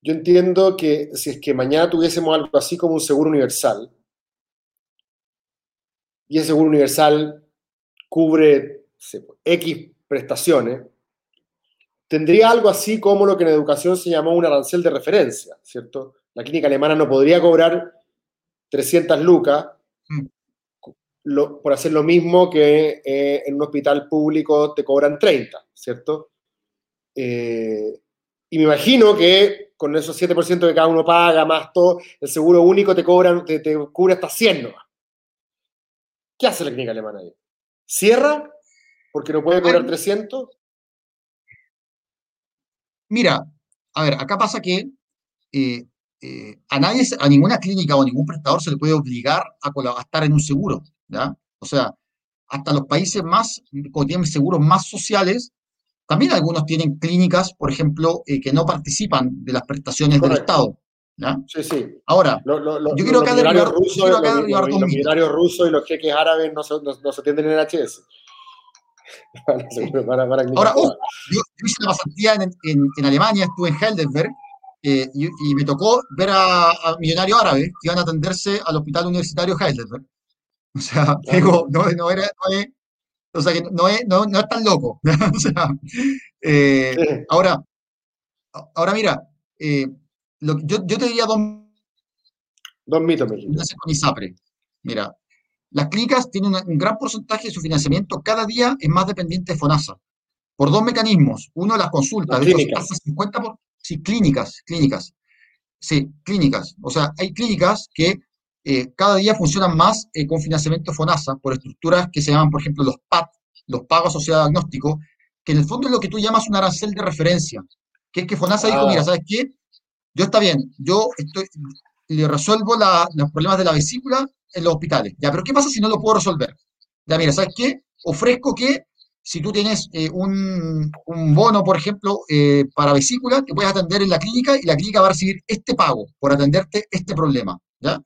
Yo entiendo que si es que mañana tuviésemos algo así como un seguro universal, y ese seguro universal cubre X prestaciones, tendría algo así como lo que en educación se llamó un arancel de referencia, ¿cierto? La clínica alemana no podría cobrar 300 lucas Mm. lo- por hacer lo mismo que eh, en un hospital público te cobran 30, ¿cierto? Eh, y me imagino que con esos 7% que cada uno paga, más todo, el seguro único te cobran, te, te cubre hasta 100 nomás. ¿Qué hace la clínica alemana ahí? ¿Cierra? Porque no puede cobrar Bueno. 300. Mira, a ver, acá pasa que eh, eh, a nadie, a ninguna clínica o a ningún prestador se le puede obligar a, a estar en un seguro, ¿ya? O sea, hasta los países más, que tienen seguros más sociales, también algunos tienen clínicas, por ejemplo, eh, que no participan de las prestaciones del. Estado, ¿ya? Sí, sí. Ahora, Lo- lo- lo- Yo quiero acá derribar- quiero acá los- millonarios rusos y los jeques árabes no se, no, no se atienden en HS. [LAUGHS] Para- para- Ahora, privadas. yo, yo hice una pasantía en, en- en Alemania, estuve en Heidelberg, eh, y, y me tocó ver a, a millonarios árabes que iban a atenderse al hospital universitario Heidelberg. O sea, [LAUGHS] digo, no, no era, no es, o sea, que no es, no, no es tan loco. [LAUGHS] O sea, eh, Sí. ahora, ahora mira, eh, lo yo, yo te diría dos Dos mitos. Mira, las clínicas tienen una- un gran porcentaje de su financiamiento cada día es más dependiente de FONASA. Por dos mecanismos. Uno, las consultas. Las de hecho, clínicas. 50 por, sí, clínicas, clínicas. Sí, clínicas. O sea, hay clínicas que eh, cada día funcionan más eh, con financiamiento FONASA por estructuras que se llaman, por ejemplo, los PAT, los pagos asociados a diagnóstico, que en el fondo es lo que tú llamas un arancel de referencia. Que es que FONASA dijo, Ah. mira, ¿sabes qué? Yo está bien, yo estoy, le resuelvo la- los problemas de la vesícula en los hospitales. Ya, pero ¿qué pasa si no lo puedo resolver? Ya, mira, ¿sabes qué? Ofrezco que si tú tienes eh, un, un bono, por ejemplo, eh, para vesícula, te puedes atender en la clínica y la clínica va a recibir este pago por atenderte este problema. ¿ya?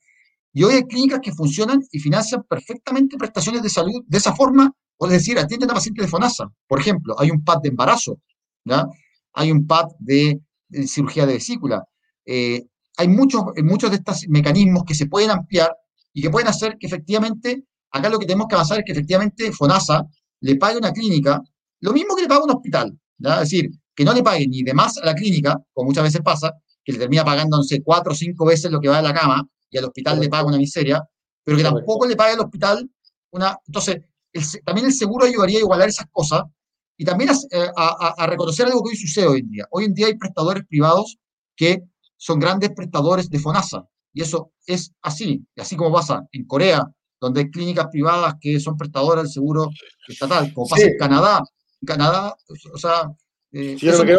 Y hoy hay clínicas que funcionan y financian perfectamente prestaciones de salud de esa forma, o es decir, atienden a pacientes de FONASA. Por ejemplo, hay un PAD de embarazo, ¿ya? hay un PAD de, cirugía de vesícula. Eh, hay muchos, muchos de estos mecanismos que se pueden ampliar y que pueden hacer que efectivamente, acá lo que tenemos que avanzar es que efectivamente FONASA le pague una clínica lo mismo que le paga un hospital. Es decir, que no le pague ni de más a la clínica, como muchas veces pasa, que le termina pagando, no sé, cuatro o cinco veces lo que va a la cama y al hospital le paga una miseria, pero que tampoco le pague al hospital una... Entonces, el también el seguro ayudaría a igualar esas cosas y también eh, a- a- a reconocer algo que hoy sucede hoy en día. Hoy en día hay prestadores privados que son grandes prestadores de FONASA y eso es así, y así como pasa en Corea, donde hay clínicas privadas que son prestadoras del seguro estatal, como pasa Sí. en Canadá. En Canadá, o sea, eh, Sí, eso, que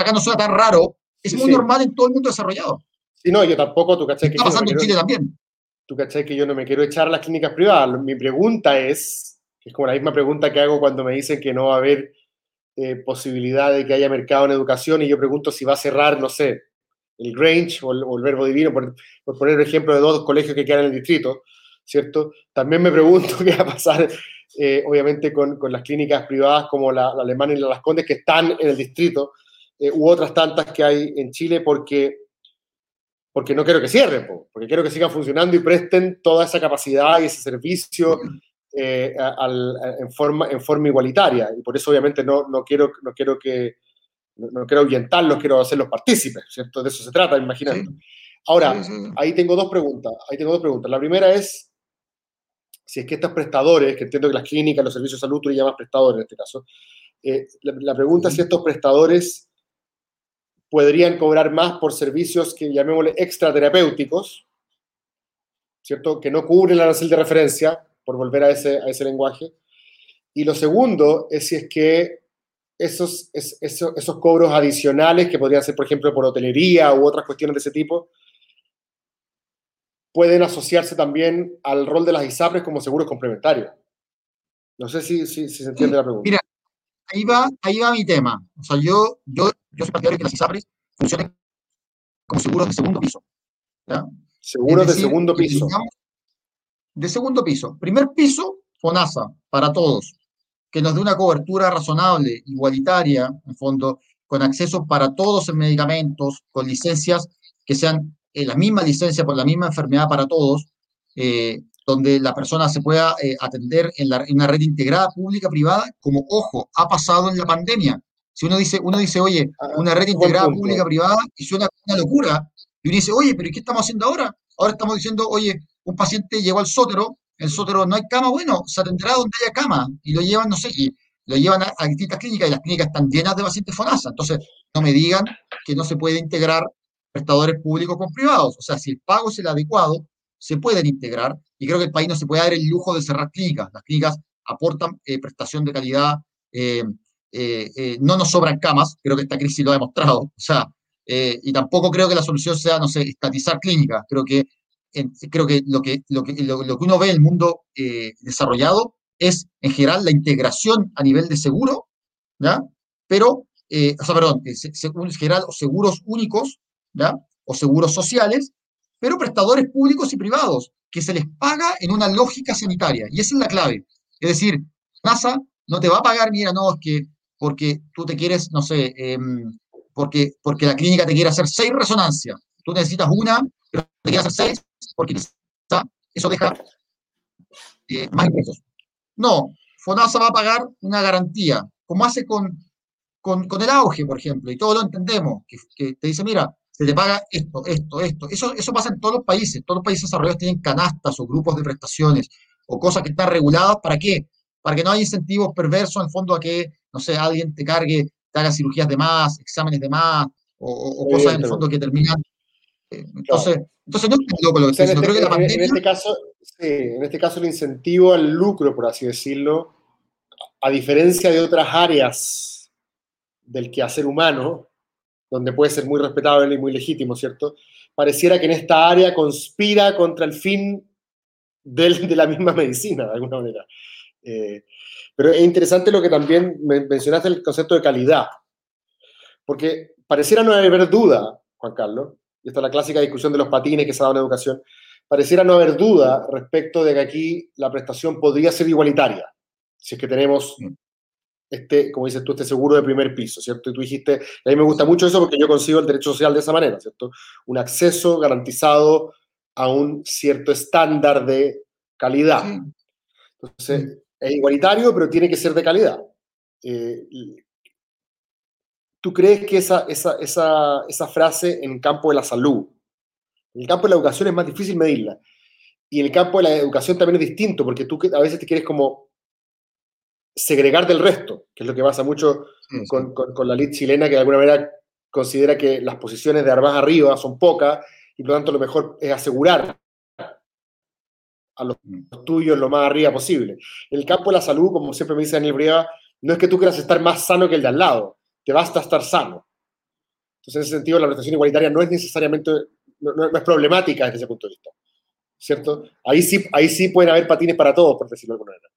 acá no suena tan raro, es Sí, muy normal en todo el mundo desarrollado. Sí, no, yo tampoco, tú cachai que Está pasando en quiero- Chile también. tú cachai que yo no me quiero echar a las clínicas privadas. Mi pregunta es, es como la misma pregunta que hago cuando me dicen que no va a haber eh, posibilidad de que haya mercado en educación y yo pregunto si va a cerrar, no sé, el Grange o el, Verbo Divino, por, por poner el ejemplo de dos colegios que quedan en el distrito, ¿cierto? También me pregunto [LAUGHS] qué va a pasar, eh, obviamente, con, con las clínicas privadas como la, la Alemana y la Las Condes que están en el distrito, eh, u otras tantas que hay en Chile, porque porque no quiero que cierren, po, porque quiero que sigan funcionando y presten toda esa capacidad y ese servicio eh, en, forma, en forma igualitaria. Y por eso, obviamente, no, no, quiero, no quiero que no, no quiero ahuyentarlos, quiero hacerlos partícipes, ¿cierto? De eso se trata, imaginando. Sí. Ahora, Sí, sí, sí. ahí tengo dos preguntas. Ahí tengo dos preguntas. La primera es si es que estos prestadores, que entiendo que las clínicas, los servicios de salud, tú le llamas prestadores en este caso, eh, la, la pregunta es si estos prestadores podrían cobrar más por servicios que llamémosle extraterapéuticos, ¿cierto? Que no cubren el arancel de referencia, por volver a ese, a ese lenguaje. Y lo segundo es si es que esos, es- eso- esos cobros adicionales, que podrían ser, por ejemplo, por hotelería u otras cuestiones de ese tipo, pueden asociarse también al rol de las ISAPRES como seguros complementarios. No sé si, si- si se entiende la pregunta. Mira, ahí va, ahí va mi tema. O sea, yo, yo, yo soy partidario de que las ISAPRES funcionen como seguros de segundo piso. ¿ya? Seguros Es de decir, segundo piso. De segundo piso. Primer piso, FONASA, para todos. Que nos dé una cobertura razonable, igualitaria, en fondo, con acceso para todos en medicamentos, con licencias que sean eh, la misma licencia por la misma enfermedad para todos, eh, donde la persona se pueda eh, atender en, la- en una red integrada pública-privada, como, ojo, ha pasado en la pandemia. Si uno dice, uno dice, oye, Ah, una red integrada pública-privada, y suena una locura, y uno dice, oye, pero ¿y qué estamos haciendo ahora? Ahora estamos diciendo, oye, un paciente llegó al sótero en Sotero no hay cama, bueno, se atenderá donde haya cama y lo llevan, no sé, y lo llevan a, distintas clínicas y las clínicas están llenas de pacientes FONASA. Entonces, no me digan que no se puede integrar prestadores públicos con privados. O sea, si el pago es el adecuado, se pueden integrar y creo que el país no se puede dar el lujo de cerrar clínicas. Las clínicas aportan eh, prestación de calidad, eh, eh, no nos sobran camas, creo que esta crisis lo ha demostrado. O sea, y tampoco creo que la solución sea, no sé, estatizar clínicas. Creo que, creo que, lo, que, lo, que, lo, que uno ve en el mundo eh, desarrollado es, en general, la integración a nivel de seguro, ¿ya? Pero, eh, o sea, perdón, eh, en general, seguros únicos, ¿ya? O seguros sociales, pero prestadores públicos y privados, que se les paga en una lógica sanitaria. Y esa es la clave. Es decir, NASA no te va a pagar, mira, no, es que porque tú te quieres, no sé, em, porque, porque la clínica te quiere hacer seis resonancias. Tú necesitas una, pero te quiere hacer seis, porque quizá eso deja eh, más ingresos. No, FONASA va a pagar una garantía, como hace con, con, con el auge, por ejemplo, y todos lo entendemos, que, que te dice, mira, se te paga esto, esto, esto. Eso, eso pasa en todos los países. Todos los países desarrollados tienen canastas o grupos de prestaciones o cosas que están reguladas. ¿Para qué? Para que no haya incentivos perversos en el fondo a que, no sé, alguien te cargue, te haga cirugías de más, exámenes de más, o, o- o cosas en el fondo que terminan. eh, Entonces, entonces no es loco lo que O sea, estoy. Creo que la este, en- pandemia. este caso, sí, en este caso el incentivo al lucro, por así decirlo, a diferencia de otras áreas del quehacer humano, donde puede ser muy respetable y muy legítimo, ¿cierto? Pareciera que en esta área conspira contra el fin del- de la misma medicina, de alguna manera. Eh, pero es interesante lo que también men- mencionaste, el concepto de calidad, porque pareciera no haber duda, Juan Carlos, y esta es la clásica discusión de los patines que se ha dado en educación, pareciera no haber duda respecto de que aquí la prestación podría ser igualitaria, si es que tenemos Mm. este, como dices tú, este seguro de primer piso, ¿cierto? Y tú dijiste, y a mí me gusta mucho eso porque yo consigo el derecho social de esa manera, ¿cierto? Un acceso garantizado a un cierto estándar de calidad. Entonces, es igualitario, pero tiene que ser de calidad. Eh, y- ¿Tú crees que esa, esa, esa, esa frase en el campo de la salud, en el campo de la educación es más difícil medirla, y en el campo de la educación también es distinto, porque tú a veces te quieres como segregar del resto, que es lo que pasa mucho sí, sí. con, con, con la ley chilena, que de alguna manera considera que las posiciones de más arriba son pocas, y por lo tanto lo mejor es asegurar a los Mm. tuyos lo más arriba posible. En el campo de la salud, como siempre me dice Daniel Brieva, no es que tú quieras estar más sano que el de al lado, te basta estar sano. Entonces, en ese sentido, la prestación igualitaria no es necesariamente, no, es problemática desde ese punto de vista. ¿Cierto? Ahí sí, ahí sí pueden haber patines para todos, por decirlo de alguna manera.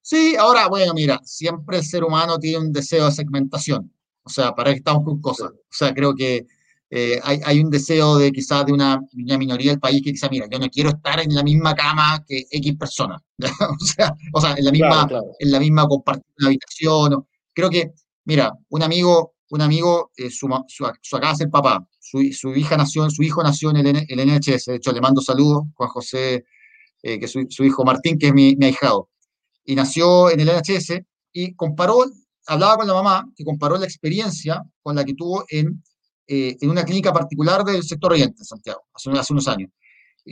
Sí, ahora, bueno, mira, siempre el ser humano tiene un deseo de segmentación. O sea, para que estamos con cosas. O sea, creo que eh, hay, hay un deseo de quizás de una, una minoría del país que quizás, mira, yo no quiero estar en la misma cama que X personas. [LAUGHS] O sea, o sea, en la misma, Claro, claro. en la misma compartir una habitación. o- Creo que, mira, un amigo, un amigo, eh, su, su, su acaba de ser papá, su, su hija nació, su hijo nació en el, NHS, de hecho le mando saludos, Juan José, eh, que su, hijo Martín, que es mi, mi ahijado y nació en el NHS y comparó, hablaba con la mamá, que comparó la experiencia con la que tuvo en, eh, en una clínica particular del sector oriente, en Santiago, hace, unos años,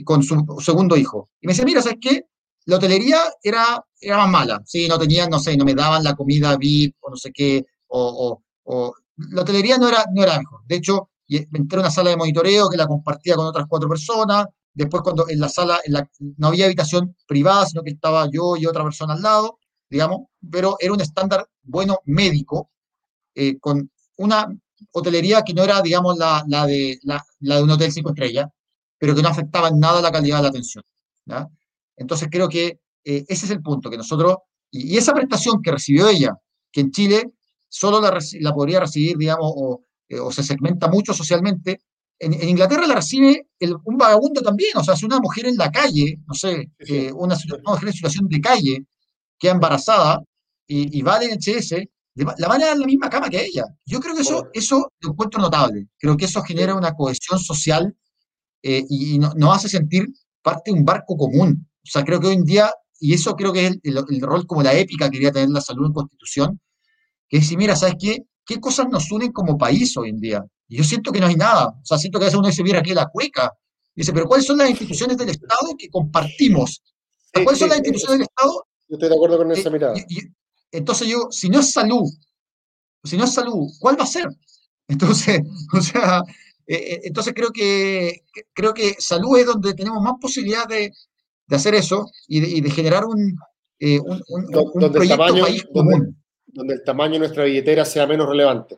con su segundo hijo. Y me dice, mira, ¿sabes qué? La hotelería era, era más mala, sí, no tenían, no sé, no me daban la comida VIP o no sé qué, o, la hotelería no era, no era mejor. De hecho, me entré a una sala de monitoreo que la compartía con otras cuatro personas, después cuando en la sala no había habitación privada, sino que estaba yo y otra persona al lado, digamos, pero era un estándar bueno médico, eh, con una hotelería que no era, digamos, la, de, la de un hotel cinco estrellas, pero que no afectaba en nada la calidad de la atención. ¿ya? Entonces creo que eh, ese es el punto, que nosotros, y, y esa prestación que recibió ella, que en Chile solo la, la podría recibir, digamos, o, eh, o se segmenta mucho socialmente, en, en Inglaterra la recibe el- un vagabundo también, o sea, si una mujer en la calle, no sé, eh, una, mujer en situación de calle, queda embarazada y, y va al NHS, la van a dar la misma cama que ella. Yo creo que eso, eso lo encuentro notable. Creo que eso genera una cohesión social eh, y, y no- nos hace sentir parte de un barco común. O sea, creo que hoy en día, y eso creo que es el, el- el rol como la épica que debería tener la salud en Constitución, que es decir, mira, ¿sabes qué? ¿Qué cosas nos unen como país hoy en día? Y yo siento que no hay nada. O sea, siento que a veces uno dice, mira, aquí la cueca. Dice, pero ¿cuáles son las instituciones del Estado que compartimos? ¿Cuáles son las instituciones del Estado? Yo estoy de acuerdo con esa mirada. Y, y, entonces yo, si no es salud, si no es salud, ¿cuál va a ser? [LAUGHS] Entonces, o sea, eh, entonces creo que, creo que salud es donde tenemos más posibilidad de, de hacer eso y de, y de generar un, eh, un, un, un donde, el tamaño, país donde, donde, el tamaño de nuestra billetera sea menos relevante.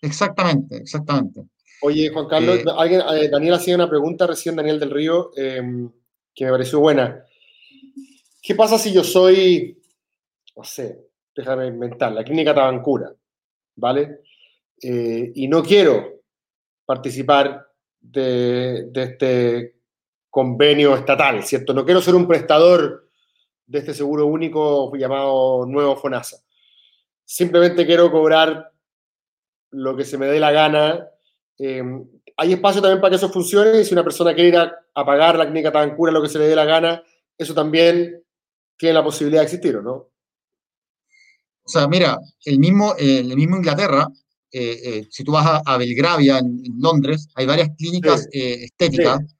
Exactamente, exactamente. Oye, Juan Carlos, eh, alguien, eh, Daniel hacía una pregunta recién, Daniel del Río, eh, que me pareció buena. ¿Qué pasa si yo soy, no sé, déjame inventar, la clínica Tabancura, ¿vale? y no quiero participar de, de este convenio estatal, ¿cierto? No quiero ser un prestador de este seguro único llamado Nuevo FONASA. Simplemente quiero cobrar lo que se me dé la gana. Eh, hay espacio también para que eso funcione y si una persona quiere ir a, a pagar la clínica Tabancura lo que se le dé la gana, eso también tiene la posibilidad de existir, ¿o no? O sea, mira, el mismo, eh, el mismo Inglaterra, eh, eh, si tú vas a, a Belgravia, en, en, Londres, hay varias clínicas sí. estéticas sí.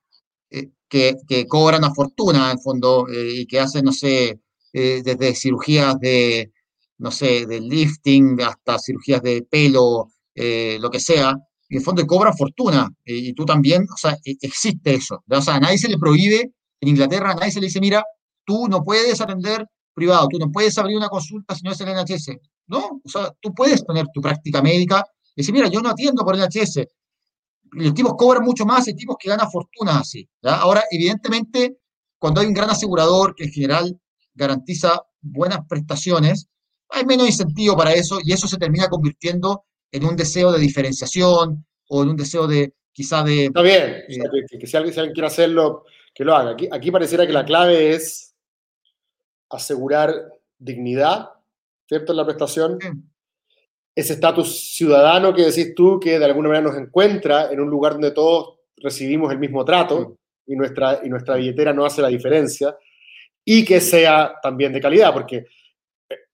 Que, que, cobran a fortuna, en fondo, y que hacen, no sé, desde cirugías de, no sé, de lifting hasta cirugías de pelo, eh, lo que sea, y en fondo cobran fortuna, eh, y tú también, o sea, e, existe eso. O sea, a nadie se le prohíbe, en Inglaterra a nadie se le dice, mira, tú no puedes atender privado, tú no puedes abrir una consulta si no es el NHS. No, o sea, tú puedes tener tu práctica médica y decir, mira, yo no atiendo por el NHS. Los tipos cobran mucho más, hay tipos que ganan fortuna así. ¿ya? Ahora, evidentemente, cuando hay un gran asegurador que en general garantiza buenas prestaciones, hay menos incentivo para eso y eso se termina convirtiendo en un deseo de diferenciación o en un deseo de quizá de... Está bien, eh, o sea, que, que, si, alguien, si, alguien, quiere hacerlo, que lo haga. Aquí, aquí pareciera que la clave es asegurar dignidad, ¿cierto? En la prestación. Ese estatus ciudadano que decís tú, que de alguna manera nos encuentra en un lugar donde todos recibimos el mismo trato y, nuestra, y nuestra billetera no hace la diferencia, y que sea también de calidad, porque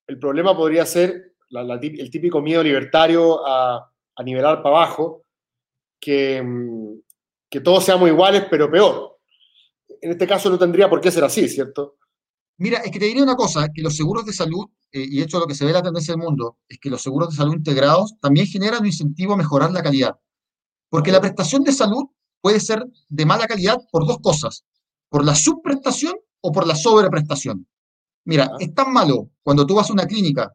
el problema podría ser la, la, el típico miedo libertario a, a nivelar para abajo, que, que, todos seamos iguales, pero peor. En este caso no tendría por qué ser así, ¿cierto? Mira, es que te diría una cosa, que los seguros de salud, eh, y de hecho lo que se ve la tendencia del mundo, es que los seguros de salud integrados también generan un incentivo a mejorar la calidad. Porque la prestación de salud puede ser de mala calidad por dos cosas, por la subprestación o por la sobreprestación. Mira, es tan malo cuando tú vas a una clínica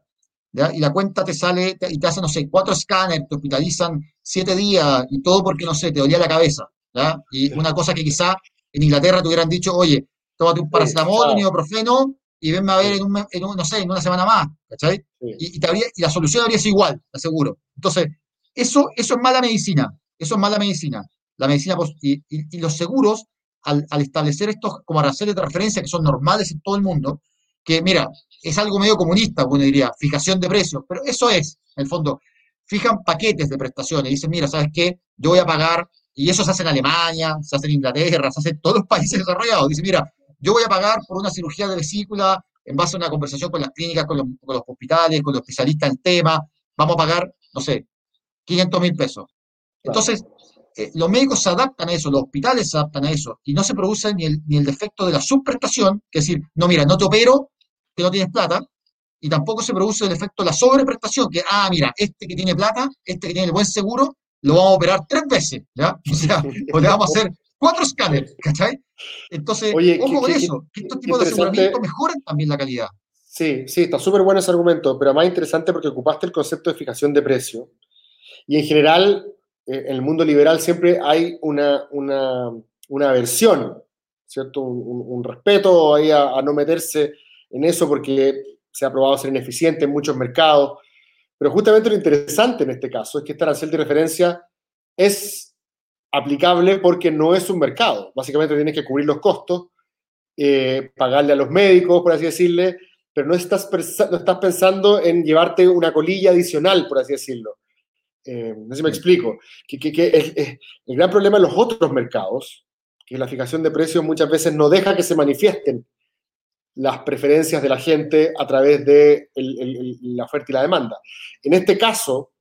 ¿ya? y la cuenta te sale te, y te hacen, no sé, cuatro escáneres, te hospitalizan siete días y todo porque, no sé, te dolía la cabeza. ¿ya? Y una cosa que quizá en Inglaterra te hubieran dicho, oye, tómate un paracetamol, un ibuprofeno y venme a ver en un, en un, no sé, en una semana más, ¿cachai? Sí. Y, y, te habría, y, la solución habría sido igual, te aseguro. Entonces, eso, eso es mala medicina, eso es mala medicina. La medicina, y, y los seguros, al, al, establecer estos como aranceles de referencia que son normales en todo el mundo, que mira, es algo medio comunista, uno diría, fijación de precios, pero eso es, en el fondo, fijan paquetes de prestaciones, dicen, mira, ¿sabes qué? Yo voy a pagar, y eso se hace en Alemania, se hace en Inglaterra, se hace en todos los [LAUGHS] países desarrollados, dice, mira, yo voy a pagar por una cirugía de vesícula en base a una conversación con las clínicas, con los, con los hospitales, con los especialistas en tema, vamos a pagar, no sé, 500 mil pesos. Entonces, eh, los médicos se adaptan a eso, los hospitales se adaptan a eso, y no se produce ni el, ni el defecto de la subprestación, que es decir, no, mira, no te opero, que no tienes plata, y tampoco se produce el efecto de la sobreprestación, que, ah, mira, este que tiene plata, este que tiene el buen seguro, lo vamos a operar tres veces, ¿ya? [LAUGHS] O sea, o le vamos a hacer cuatro escáneres, ¿cachai? Entonces, Oye, ojo con eso, que estos tipos de aseguramiento mejoran también la calidad. Sí, sí, está súper bueno ese argumento, pero más interesante porque ocupaste el concepto de fijación de precio. Y en general, eh, en el mundo liberal siempre hay una, una, una aversión, ¿cierto? Un, un, un respeto ahí a, a, no meterse en eso porque se ha probado ser ineficiente en muchos mercados. Pero justamente lo interesante en este caso es que este arancel de referencia es aplicable porque no es un mercado. Básicamente tienes que cubrir los costos, eh, pagarle a los médicos, por así decirle, pero no estás, no estás pensando en llevarte una colilla adicional, por así decirlo. Eh, no sé si me explico. Que, que, el, gran problema en los otros mercados, que la fijación de precios muchas veces no deja que se manifiesten las preferencias de la gente a través de la oferta y la demanda. En este caso,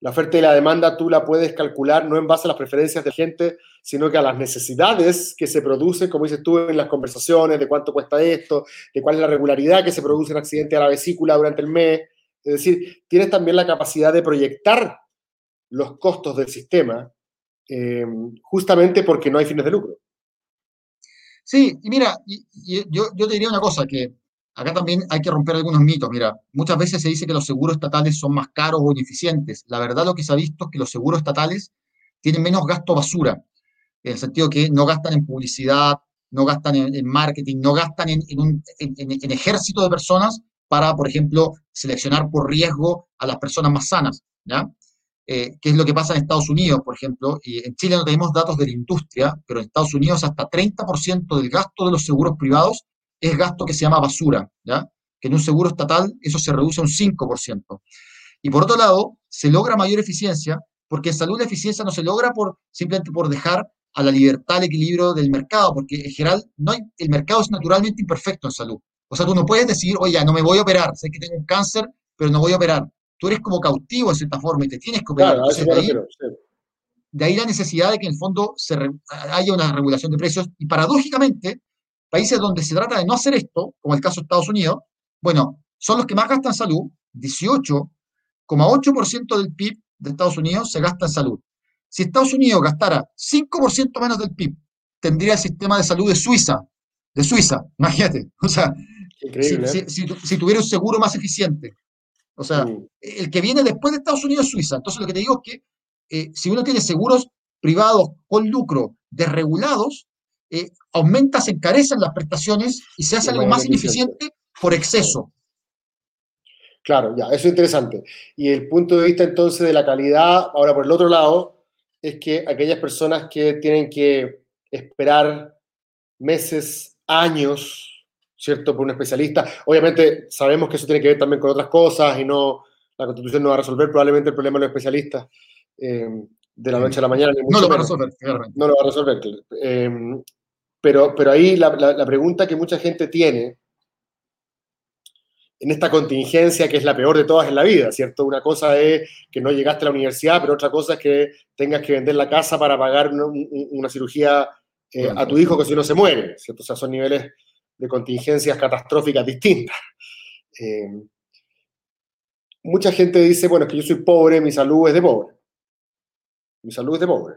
La oferta y la demanda tú la puedes calcular no en base a las preferencias de gente, sino que a las necesidades que se producen, como dices tú en las conversaciones, de cuánto cuesta esto, de cuál es la regularidad que se produce en accidente a la vesícula durante el mes. Es decir, tienes también la capacidad de proyectar los costos del sistema eh, justamente porque no hay fines de lucro. Sí, y mira, y yo, yo te diría una cosa, que acá también hay que romper algunos mitos. Mira, muchas veces se dice que los seguros estatales son más caros o ineficientes. La verdad lo que se ha visto es que los seguros estatales tienen menos gasto basura, en el sentido que no gastan en publicidad, no gastan en, marketing, no gastan en, ejército de personas para, por ejemplo, seleccionar por riesgo a las personas más sanas, ¿ya? Eh, es lo que pasa en Estados Unidos, por ejemplo, y en Chile no tenemos datos de la industria, pero en Estados Unidos hasta 30% del gasto de los seguros privados es gasto que se llama basura, ¿ya? Que en un seguro estatal eso se reduce a un 5%. Y por otro lado, se logra mayor eficiencia, porque en salud la eficiencia no se logra por, simplemente por dejar a la libertad, al equilibrio del mercado, porque en general no hay, el mercado es naturalmente imperfecto en salud. O sea, tú no puedes decir, oye, no me voy a operar, sé que tengo un cáncer, pero no voy a operar tú eres como cautivo de cierta forma y te tienes que operar. Claro, de, ahí, refiero, sí. de ahí la necesidad de que en el fondo se re, haya una regulación de precios y paradójicamente, países donde se trata de no hacer esto, como el caso de Estados Unidos, bueno, son los que más gastan salud, 18,8% del PIB de Estados Unidos se gasta en salud. Si Estados Unidos gastara 5% menos del PIB, tendría el sistema de salud de Suiza, de Suiza, imagínate. O sea, si, ¿eh? si, si, si tuviera un seguro más eficiente, o sea, el que viene después de Estados Unidos es Suiza. Entonces, lo que te digo es que eh, si uno tiene seguros privados con lucro desregulados, eh, aumenta, se encarecen las prestaciones y se hace algo más ineficiente por exceso. Claro, ya, eso es interesante. Y el punto de vista entonces de la calidad, ahora por el otro lado, es que aquellas personas que tienen que esperar meses, años, ¿cierto? Por un especialista, obviamente sabemos que eso tiene que ver también con otras cosas y no, la constitución no va a resolver probablemente el problema de los especialistas eh, de la noche a la mañana. ni No lo va a resolver, claramente. no lo va a resolver. Eh, pero, pero ahí la, pregunta que mucha gente tiene en esta contingencia, que es la peor de todas en la vida, ¿cierto? Una cosa es que no llegaste a la universidad, pero otra cosa es que tengas que vender la casa para pagar una, un- una cirugía eh, a tu hijo que si no se muere, ¿cierto? O sea, son niveles de contingencias catastróficas distintas. Eh, mucha gente dice, bueno, es que yo soy pobre, mi salud es de pobre. Mi salud es de pobre.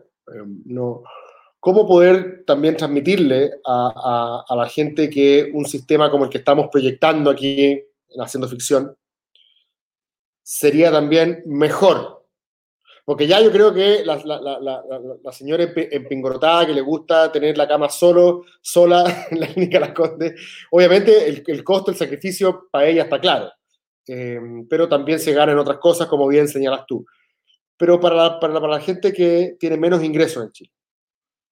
No, ¿Cómo poder también transmitirle a, a- a la gente que un sistema como el que estamos proyectando aquí en Haciendo Ficción sería también mejor? Porque ya yo creo que la, la- la- la- señora empi- empingorotada que le gusta tener la cama solo, sola en [LAUGHS] la clínica Las Condes, obviamente el, el costo, el sacrificio para ella está claro. Eh, pero también se gana en otras cosas, como bien señalas tú. Pero para para para la gente que tiene menos ingresos en Chile,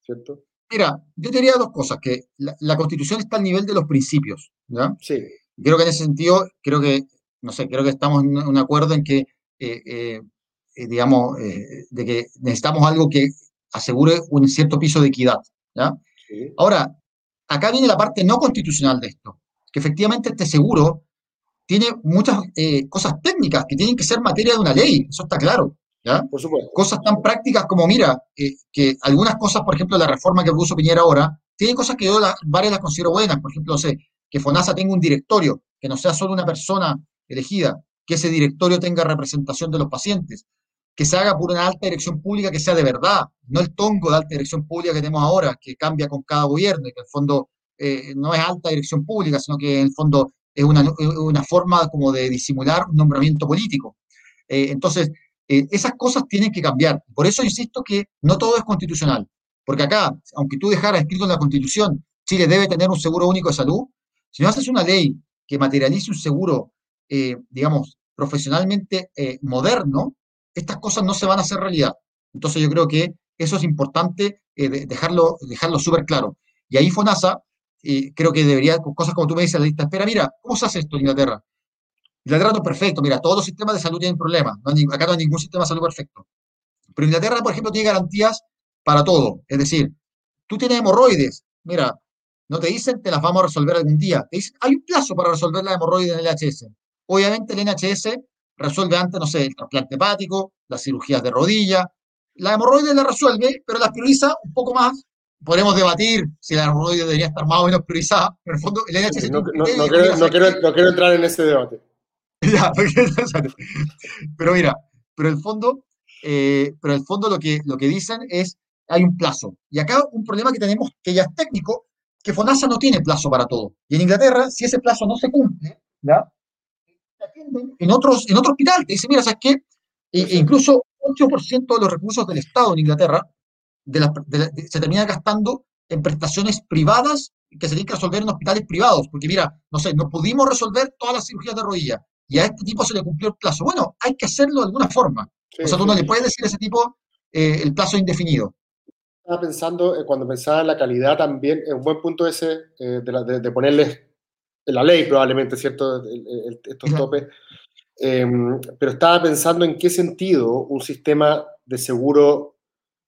¿cierto? Mira, yo te diría dos cosas, que la, la constitución está al nivel de los principios, ¿ya? Sí, Creo que en ese sentido, creo que, no sé, creo que estamos en un acuerdo en que, eh, eh, eh, digamos, eh, de que necesitamos algo que asegure un cierto piso de equidad, ¿ya? sí. Ahora, acá viene la parte no constitucional de esto, que efectivamente este seguro tiene muchas eh, cosas técnicas que tienen que ser materia de una ley, eso está claro, ¿ya? por supuesto. Cosas tan prácticas como, mira, eh, que algunas cosas, por ejemplo, la reforma que propuso Piñera ahora, tiene cosas que yo la- varias las considero buenas, por ejemplo, no sé, que FONASA tenga un directorio, que no sea solo una persona elegida, que ese directorio tenga representación de los pacientes, que se haga por una alta dirección pública que sea de verdad, no el tongo de alta dirección pública que tenemos ahora, que cambia con cada gobierno y que en el fondo eh, no es alta dirección pública, sino que en el fondo es una, una forma como de disimular un nombramiento político. Eh, entonces, eh, esas cosas tienen que cambiar. Por eso insisto que no todo es constitucional, porque acá, aunque tú dejaras escrito en la Constitución, Chile debe tener un seguro único de salud, si no haces una ley que materialice un seguro, eh, digamos, profesionalmente eh, moderno, estas cosas no se van a hacer realidad. Entonces yo creo que eso es importante de- dejarlo, dejarlo súper claro. Y ahí FONASA, creo que debería, cosas como tú me dices, la lista, espera, mira, ¿cómo se hace esto en Inglaterra? Inglaterra no es perfecto, mira, todos los sistemas de salud tienen problemas, no hay ni- acá no hay ningún sistema de salud perfecto. Pero Inglaterra, por ejemplo, tiene garantías para todo. Es decir, tú tienes hemorroides, mira, no te dicen te las vamos a resolver algún día. Te dicen, hay un plazo para resolver la hemorroide en el NHS. Obviamente el NHS resuelve antes, no sé, el trasplante hepático, las cirugías de rodilla. La hemorroide la resuelve, pero la prioriza un poco más. Podemos debatir si la hemorroide debería estar más o menos priorizada, pero en el fondo el NHS no, no, no, quiero, no, quiero, no quiero entrar en ese debate. Ya, [LAUGHS] pero mira, pero el fondo, eh, pero el fondo lo que, lo que dicen es, hay un plazo. Y acá un problema que tenemos, que ya es técnico, que FONASA no tiene plazo para todo. Y en Inglaterra, si ese plazo no se cumple, ¿ya? en, otros, en otro hospital, te dice, mira, ¿sabes qué? E, incluso 8% de los recursos del Estado en Inglaterra de la, de se termina gastando en prestaciones privadas que se tienen que resolver en hospitales privados, porque mira, no sé, no pudimos resolver todas las cirugías de rodilla, y a este tipo se le cumplió el plazo. Bueno, hay que hacerlo de alguna forma. o sea, tú no le puedes decir a ese tipo eh, el plazo indefinido. Estaba pensando, eh, cuando pensaba en la calidad también, es un buen punto ese eh, de, de, de, ponerles en la ley probablemente, ¿cierto? El, el, estos topes. Em, pero estaba pensando en qué sentido un sistema de seguro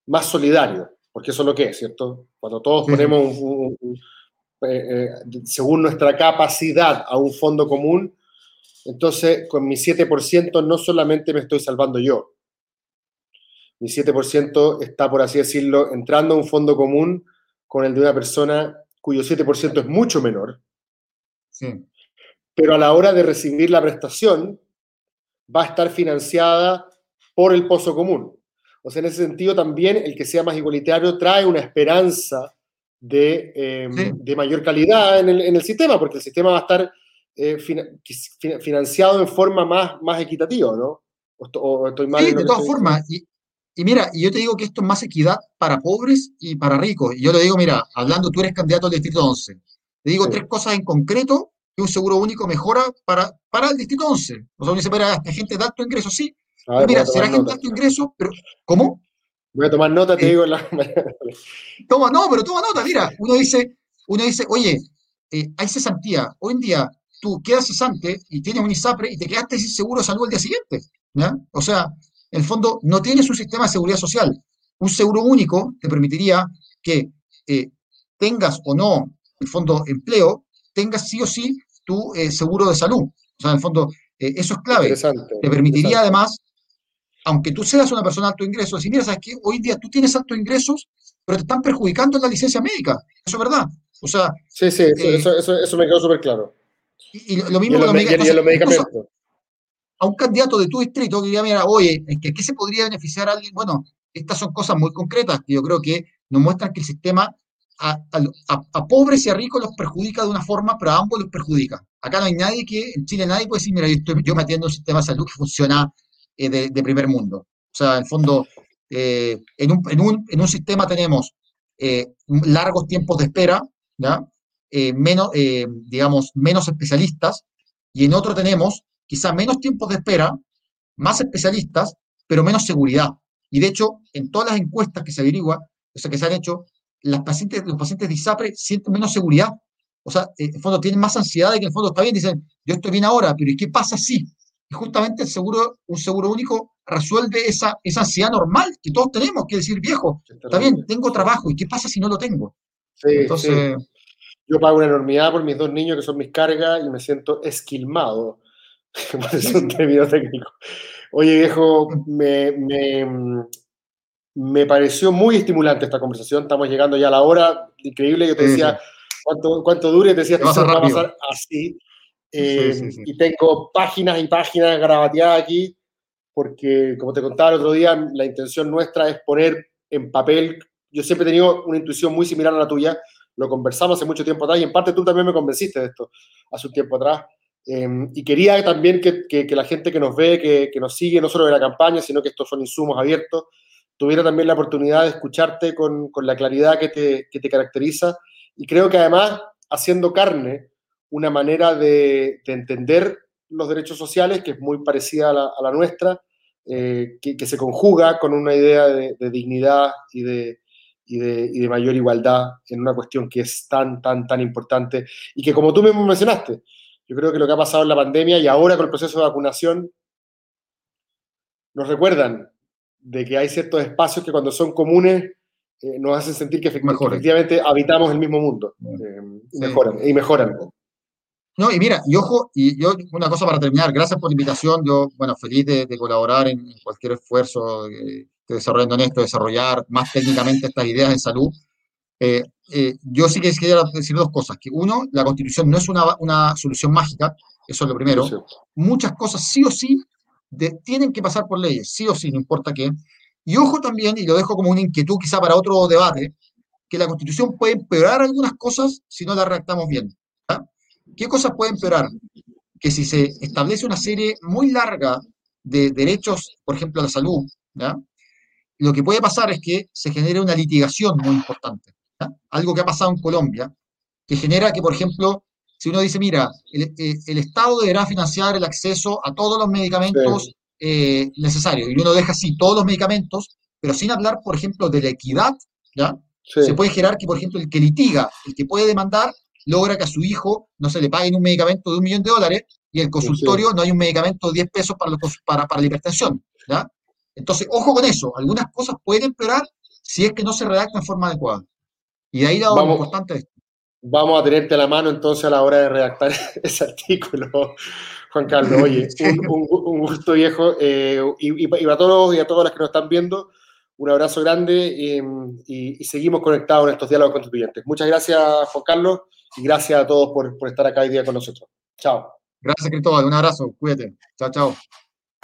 más solidario, porque eso es lo que es, ¿cierto? Cuando todos ponemos, un, un, un, eh, según nuestra capacidad, a un fondo común, entonces, con mi 7% no solamente me estoy salvando yo. Mi 7% está, por así decirlo, entrando a un fondo común con el de una persona cuyo 7% es mucho menor. Sí. Pero a la hora de recibir la prestación, va a estar financiada por el pozo común. O sea, en ese sentido también el que sea más igualitario trae una esperanza de, eh, sí. de mayor calidad en el, en el, sistema, porque el sistema va a estar eh, financiado en forma más, más equitativa, ¿no? O, o estoy mal sí, de todas formas. Y, y, mira, yo te digo que esto es más equidad para pobres y para ricos. Y yo te digo, mira, hablando, tú eres candidato al Distrito 11. Te digo sí. tres cosas en concreto que un seguro único mejora para, para el Distrito 11. O sea, uno dice, para gente de alto ingreso, sí. Ver, mira, será gente de alto ingreso, pero ¿cómo? Voy a tomar nota, te eh, digo. La... [LAUGHS] toma, no, pero toma nota, mira. Uno dice, uno dice oye, eh, hay cesantía. Hoy en día tú quedas cesante y tienes un ISAPRE y te quedaste sin seguro de salud al día siguiente. ¿ya? O sea, en el fondo, no tienes un sistema de seguridad social. Un seguro único te permitiría que eh, tengas o no, en el fondo, empleo, tengas sí o sí tu eh, seguro de salud. O sea, en el fondo, eh, eso es clave. Te permitiría además, aunque tú seas una persona de alto ingreso, decir, mira, ¿sabes qué? Hoy día tú tienes altos ingresos, pero te están perjudicando en la licencia médica. Eso es verdad. O sea, sí, sí, eso, eso, eso, eso me quedó súper claro. Y, y, lo mismo y los, me, y los medicamentos. A un candidato de tu distrito que diga, mira, oye, ¿qué, ¿qué se podría beneficiar a alguien? Bueno, estas son cosas muy concretas que yo creo que nos muestran que el sistema a, a, a, pobres y a ricos los perjudica de una forma, pero a ambos los perjudica. Acá no hay nadie que, en Chile nadie puede decir, mira, yo, estoy, yo me atiendo un sistema de salud que funciona eh, de, de, primer mundo. O sea, en fondo, eh, en, un, en, un, en, un, sistema tenemos eh, largos tiempos de espera, ¿ya? Eh, menos, eh, digamos, menos especialistas, y en otro tenemos quizá menos tiempos de espera, más especialistas, pero menos seguridad. Y de hecho, en todas las encuestas que se averigua, o sea, que se han hecho, las pacientes, los pacientes de ISAPRE sienten menos seguridad. O sea, eh, en el fondo tienen más ansiedad de que en el fondo está bien, dicen, yo estoy bien ahora, pero ¿y qué pasa si? Y justamente el seguro, un seguro único resuelve esa, esa ansiedad normal que todos tenemos, que decir, viejo, está bien, tengo trabajo, ¿y qué pasa si no lo tengo? Sí, Entonces, sí. Yo pago una enormidad por mis dos niños que son mis cargas y me siento esquilmado. [LAUGHS] es un término técnico. Oye, viejo, me, me, me, pareció muy estimulante esta conversación. Estamos llegando ya a la hora. Increíble. Yo te decía, ¿cuánto, cuánto dure? Te decía, esto va a pasar así. Eh, sí, sí, sí. Y tengo páginas y páginas grabateadas aquí, porque, como te contaba el otro día, la intención nuestra es poner en papel. Yo siempre he tenido una intuición muy similar a la tuya lo conversamos hace mucho tiempo atrás y en parte tú también me convenciste de esto hace un tiempo atrás. Eh, y quería también que, que, la gente que nos ve, que, que, nos sigue, no solo de la campaña, sino que estos son insumos abiertos, tuviera también la oportunidad de escucharte con, con la claridad que te, que te, caracteriza. Y creo que además, haciendo carne, una manera de, de entender los derechos sociales que es muy parecida a la, nuestra, eh, que, se conjuga con una idea de, de dignidad y de, y de, y de, mayor igualdad en una cuestión que es tan, tan, tan importante y que como tú mismo mencionaste, yo creo que lo que ha pasado en la pandemia y ahora con el proceso de vacunación nos recuerdan de que hay ciertos espacios que cuando son comunes eh, nos hacen sentir que efectivamente, efectivamente habitamos el mismo mundo eh, mejoran, y mejoran. No, y mira, y ojo, y yo, una cosa para terminar, gracias por la invitación, yo, bueno, feliz de, de colaborar en cualquier esfuerzo esté desarrollando en esto, desarrollar más técnicamente estas ideas en salud. Eh, eh, yo sí que quisiera decir dos cosas, que uno, la constitución no es una, una solución mágica, eso es lo primero. Sí. Muchas cosas sí o sí de- tienen que pasar por leyes, sí o sí, no importa qué. Y ojo también, y lo dejo como una inquietud quizá para otro debate, que la constitución puede empeorar algunas cosas si no la redactamos bien. ¿ya? ¿Qué cosas puede empeorar? Que si se establece una serie muy larga de derechos, por ejemplo, a la salud, ¿ya? Lo que puede pasar es que se genere una litigación muy importante. Algo que ha pasado en Colombia, que genera que, por ejemplo, si uno dice, mira, el, eh, el Estado deberá financiar el acceso a todos los medicamentos eh, necesarios, y uno deja así todos los medicamentos, pero sin hablar, por ejemplo, de la equidad, ¿ya? Sí. Se puede generar que, por ejemplo, el que litiga, el que puede demandar, logra que a su hijo no se le paguen un medicamento de un millón de dólares y el consultorio no hay un medicamento de 10 pesos para, los para, para la hipertensión. ¿ya? Entonces, ojo con eso. Algunas cosas pueden empeorar si es que no se redacta en forma adecuada. Y de ahí lo Vamos. importante de esto. Vamos a tenerte la mano entonces a la hora de redactar [LAUGHS] ese artículo, Juan Carlos. Oye, [LAUGHS] un, un- un gusto viejo. eh, y, y pa- y para todos y a todas las que nos están viendo, un abrazo grande eh, y, y seguimos conectados en estos diálogos constituyentes. Muchas gracias, Juan Carlos, y gracias a todos por, por estar acá hoy día con nosotros. Chao. Gracias, Cristóbal. Un abrazo. Cuídate. Chao, chao.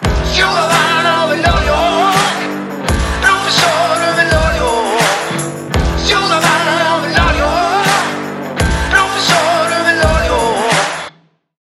You're the one over New York, professor of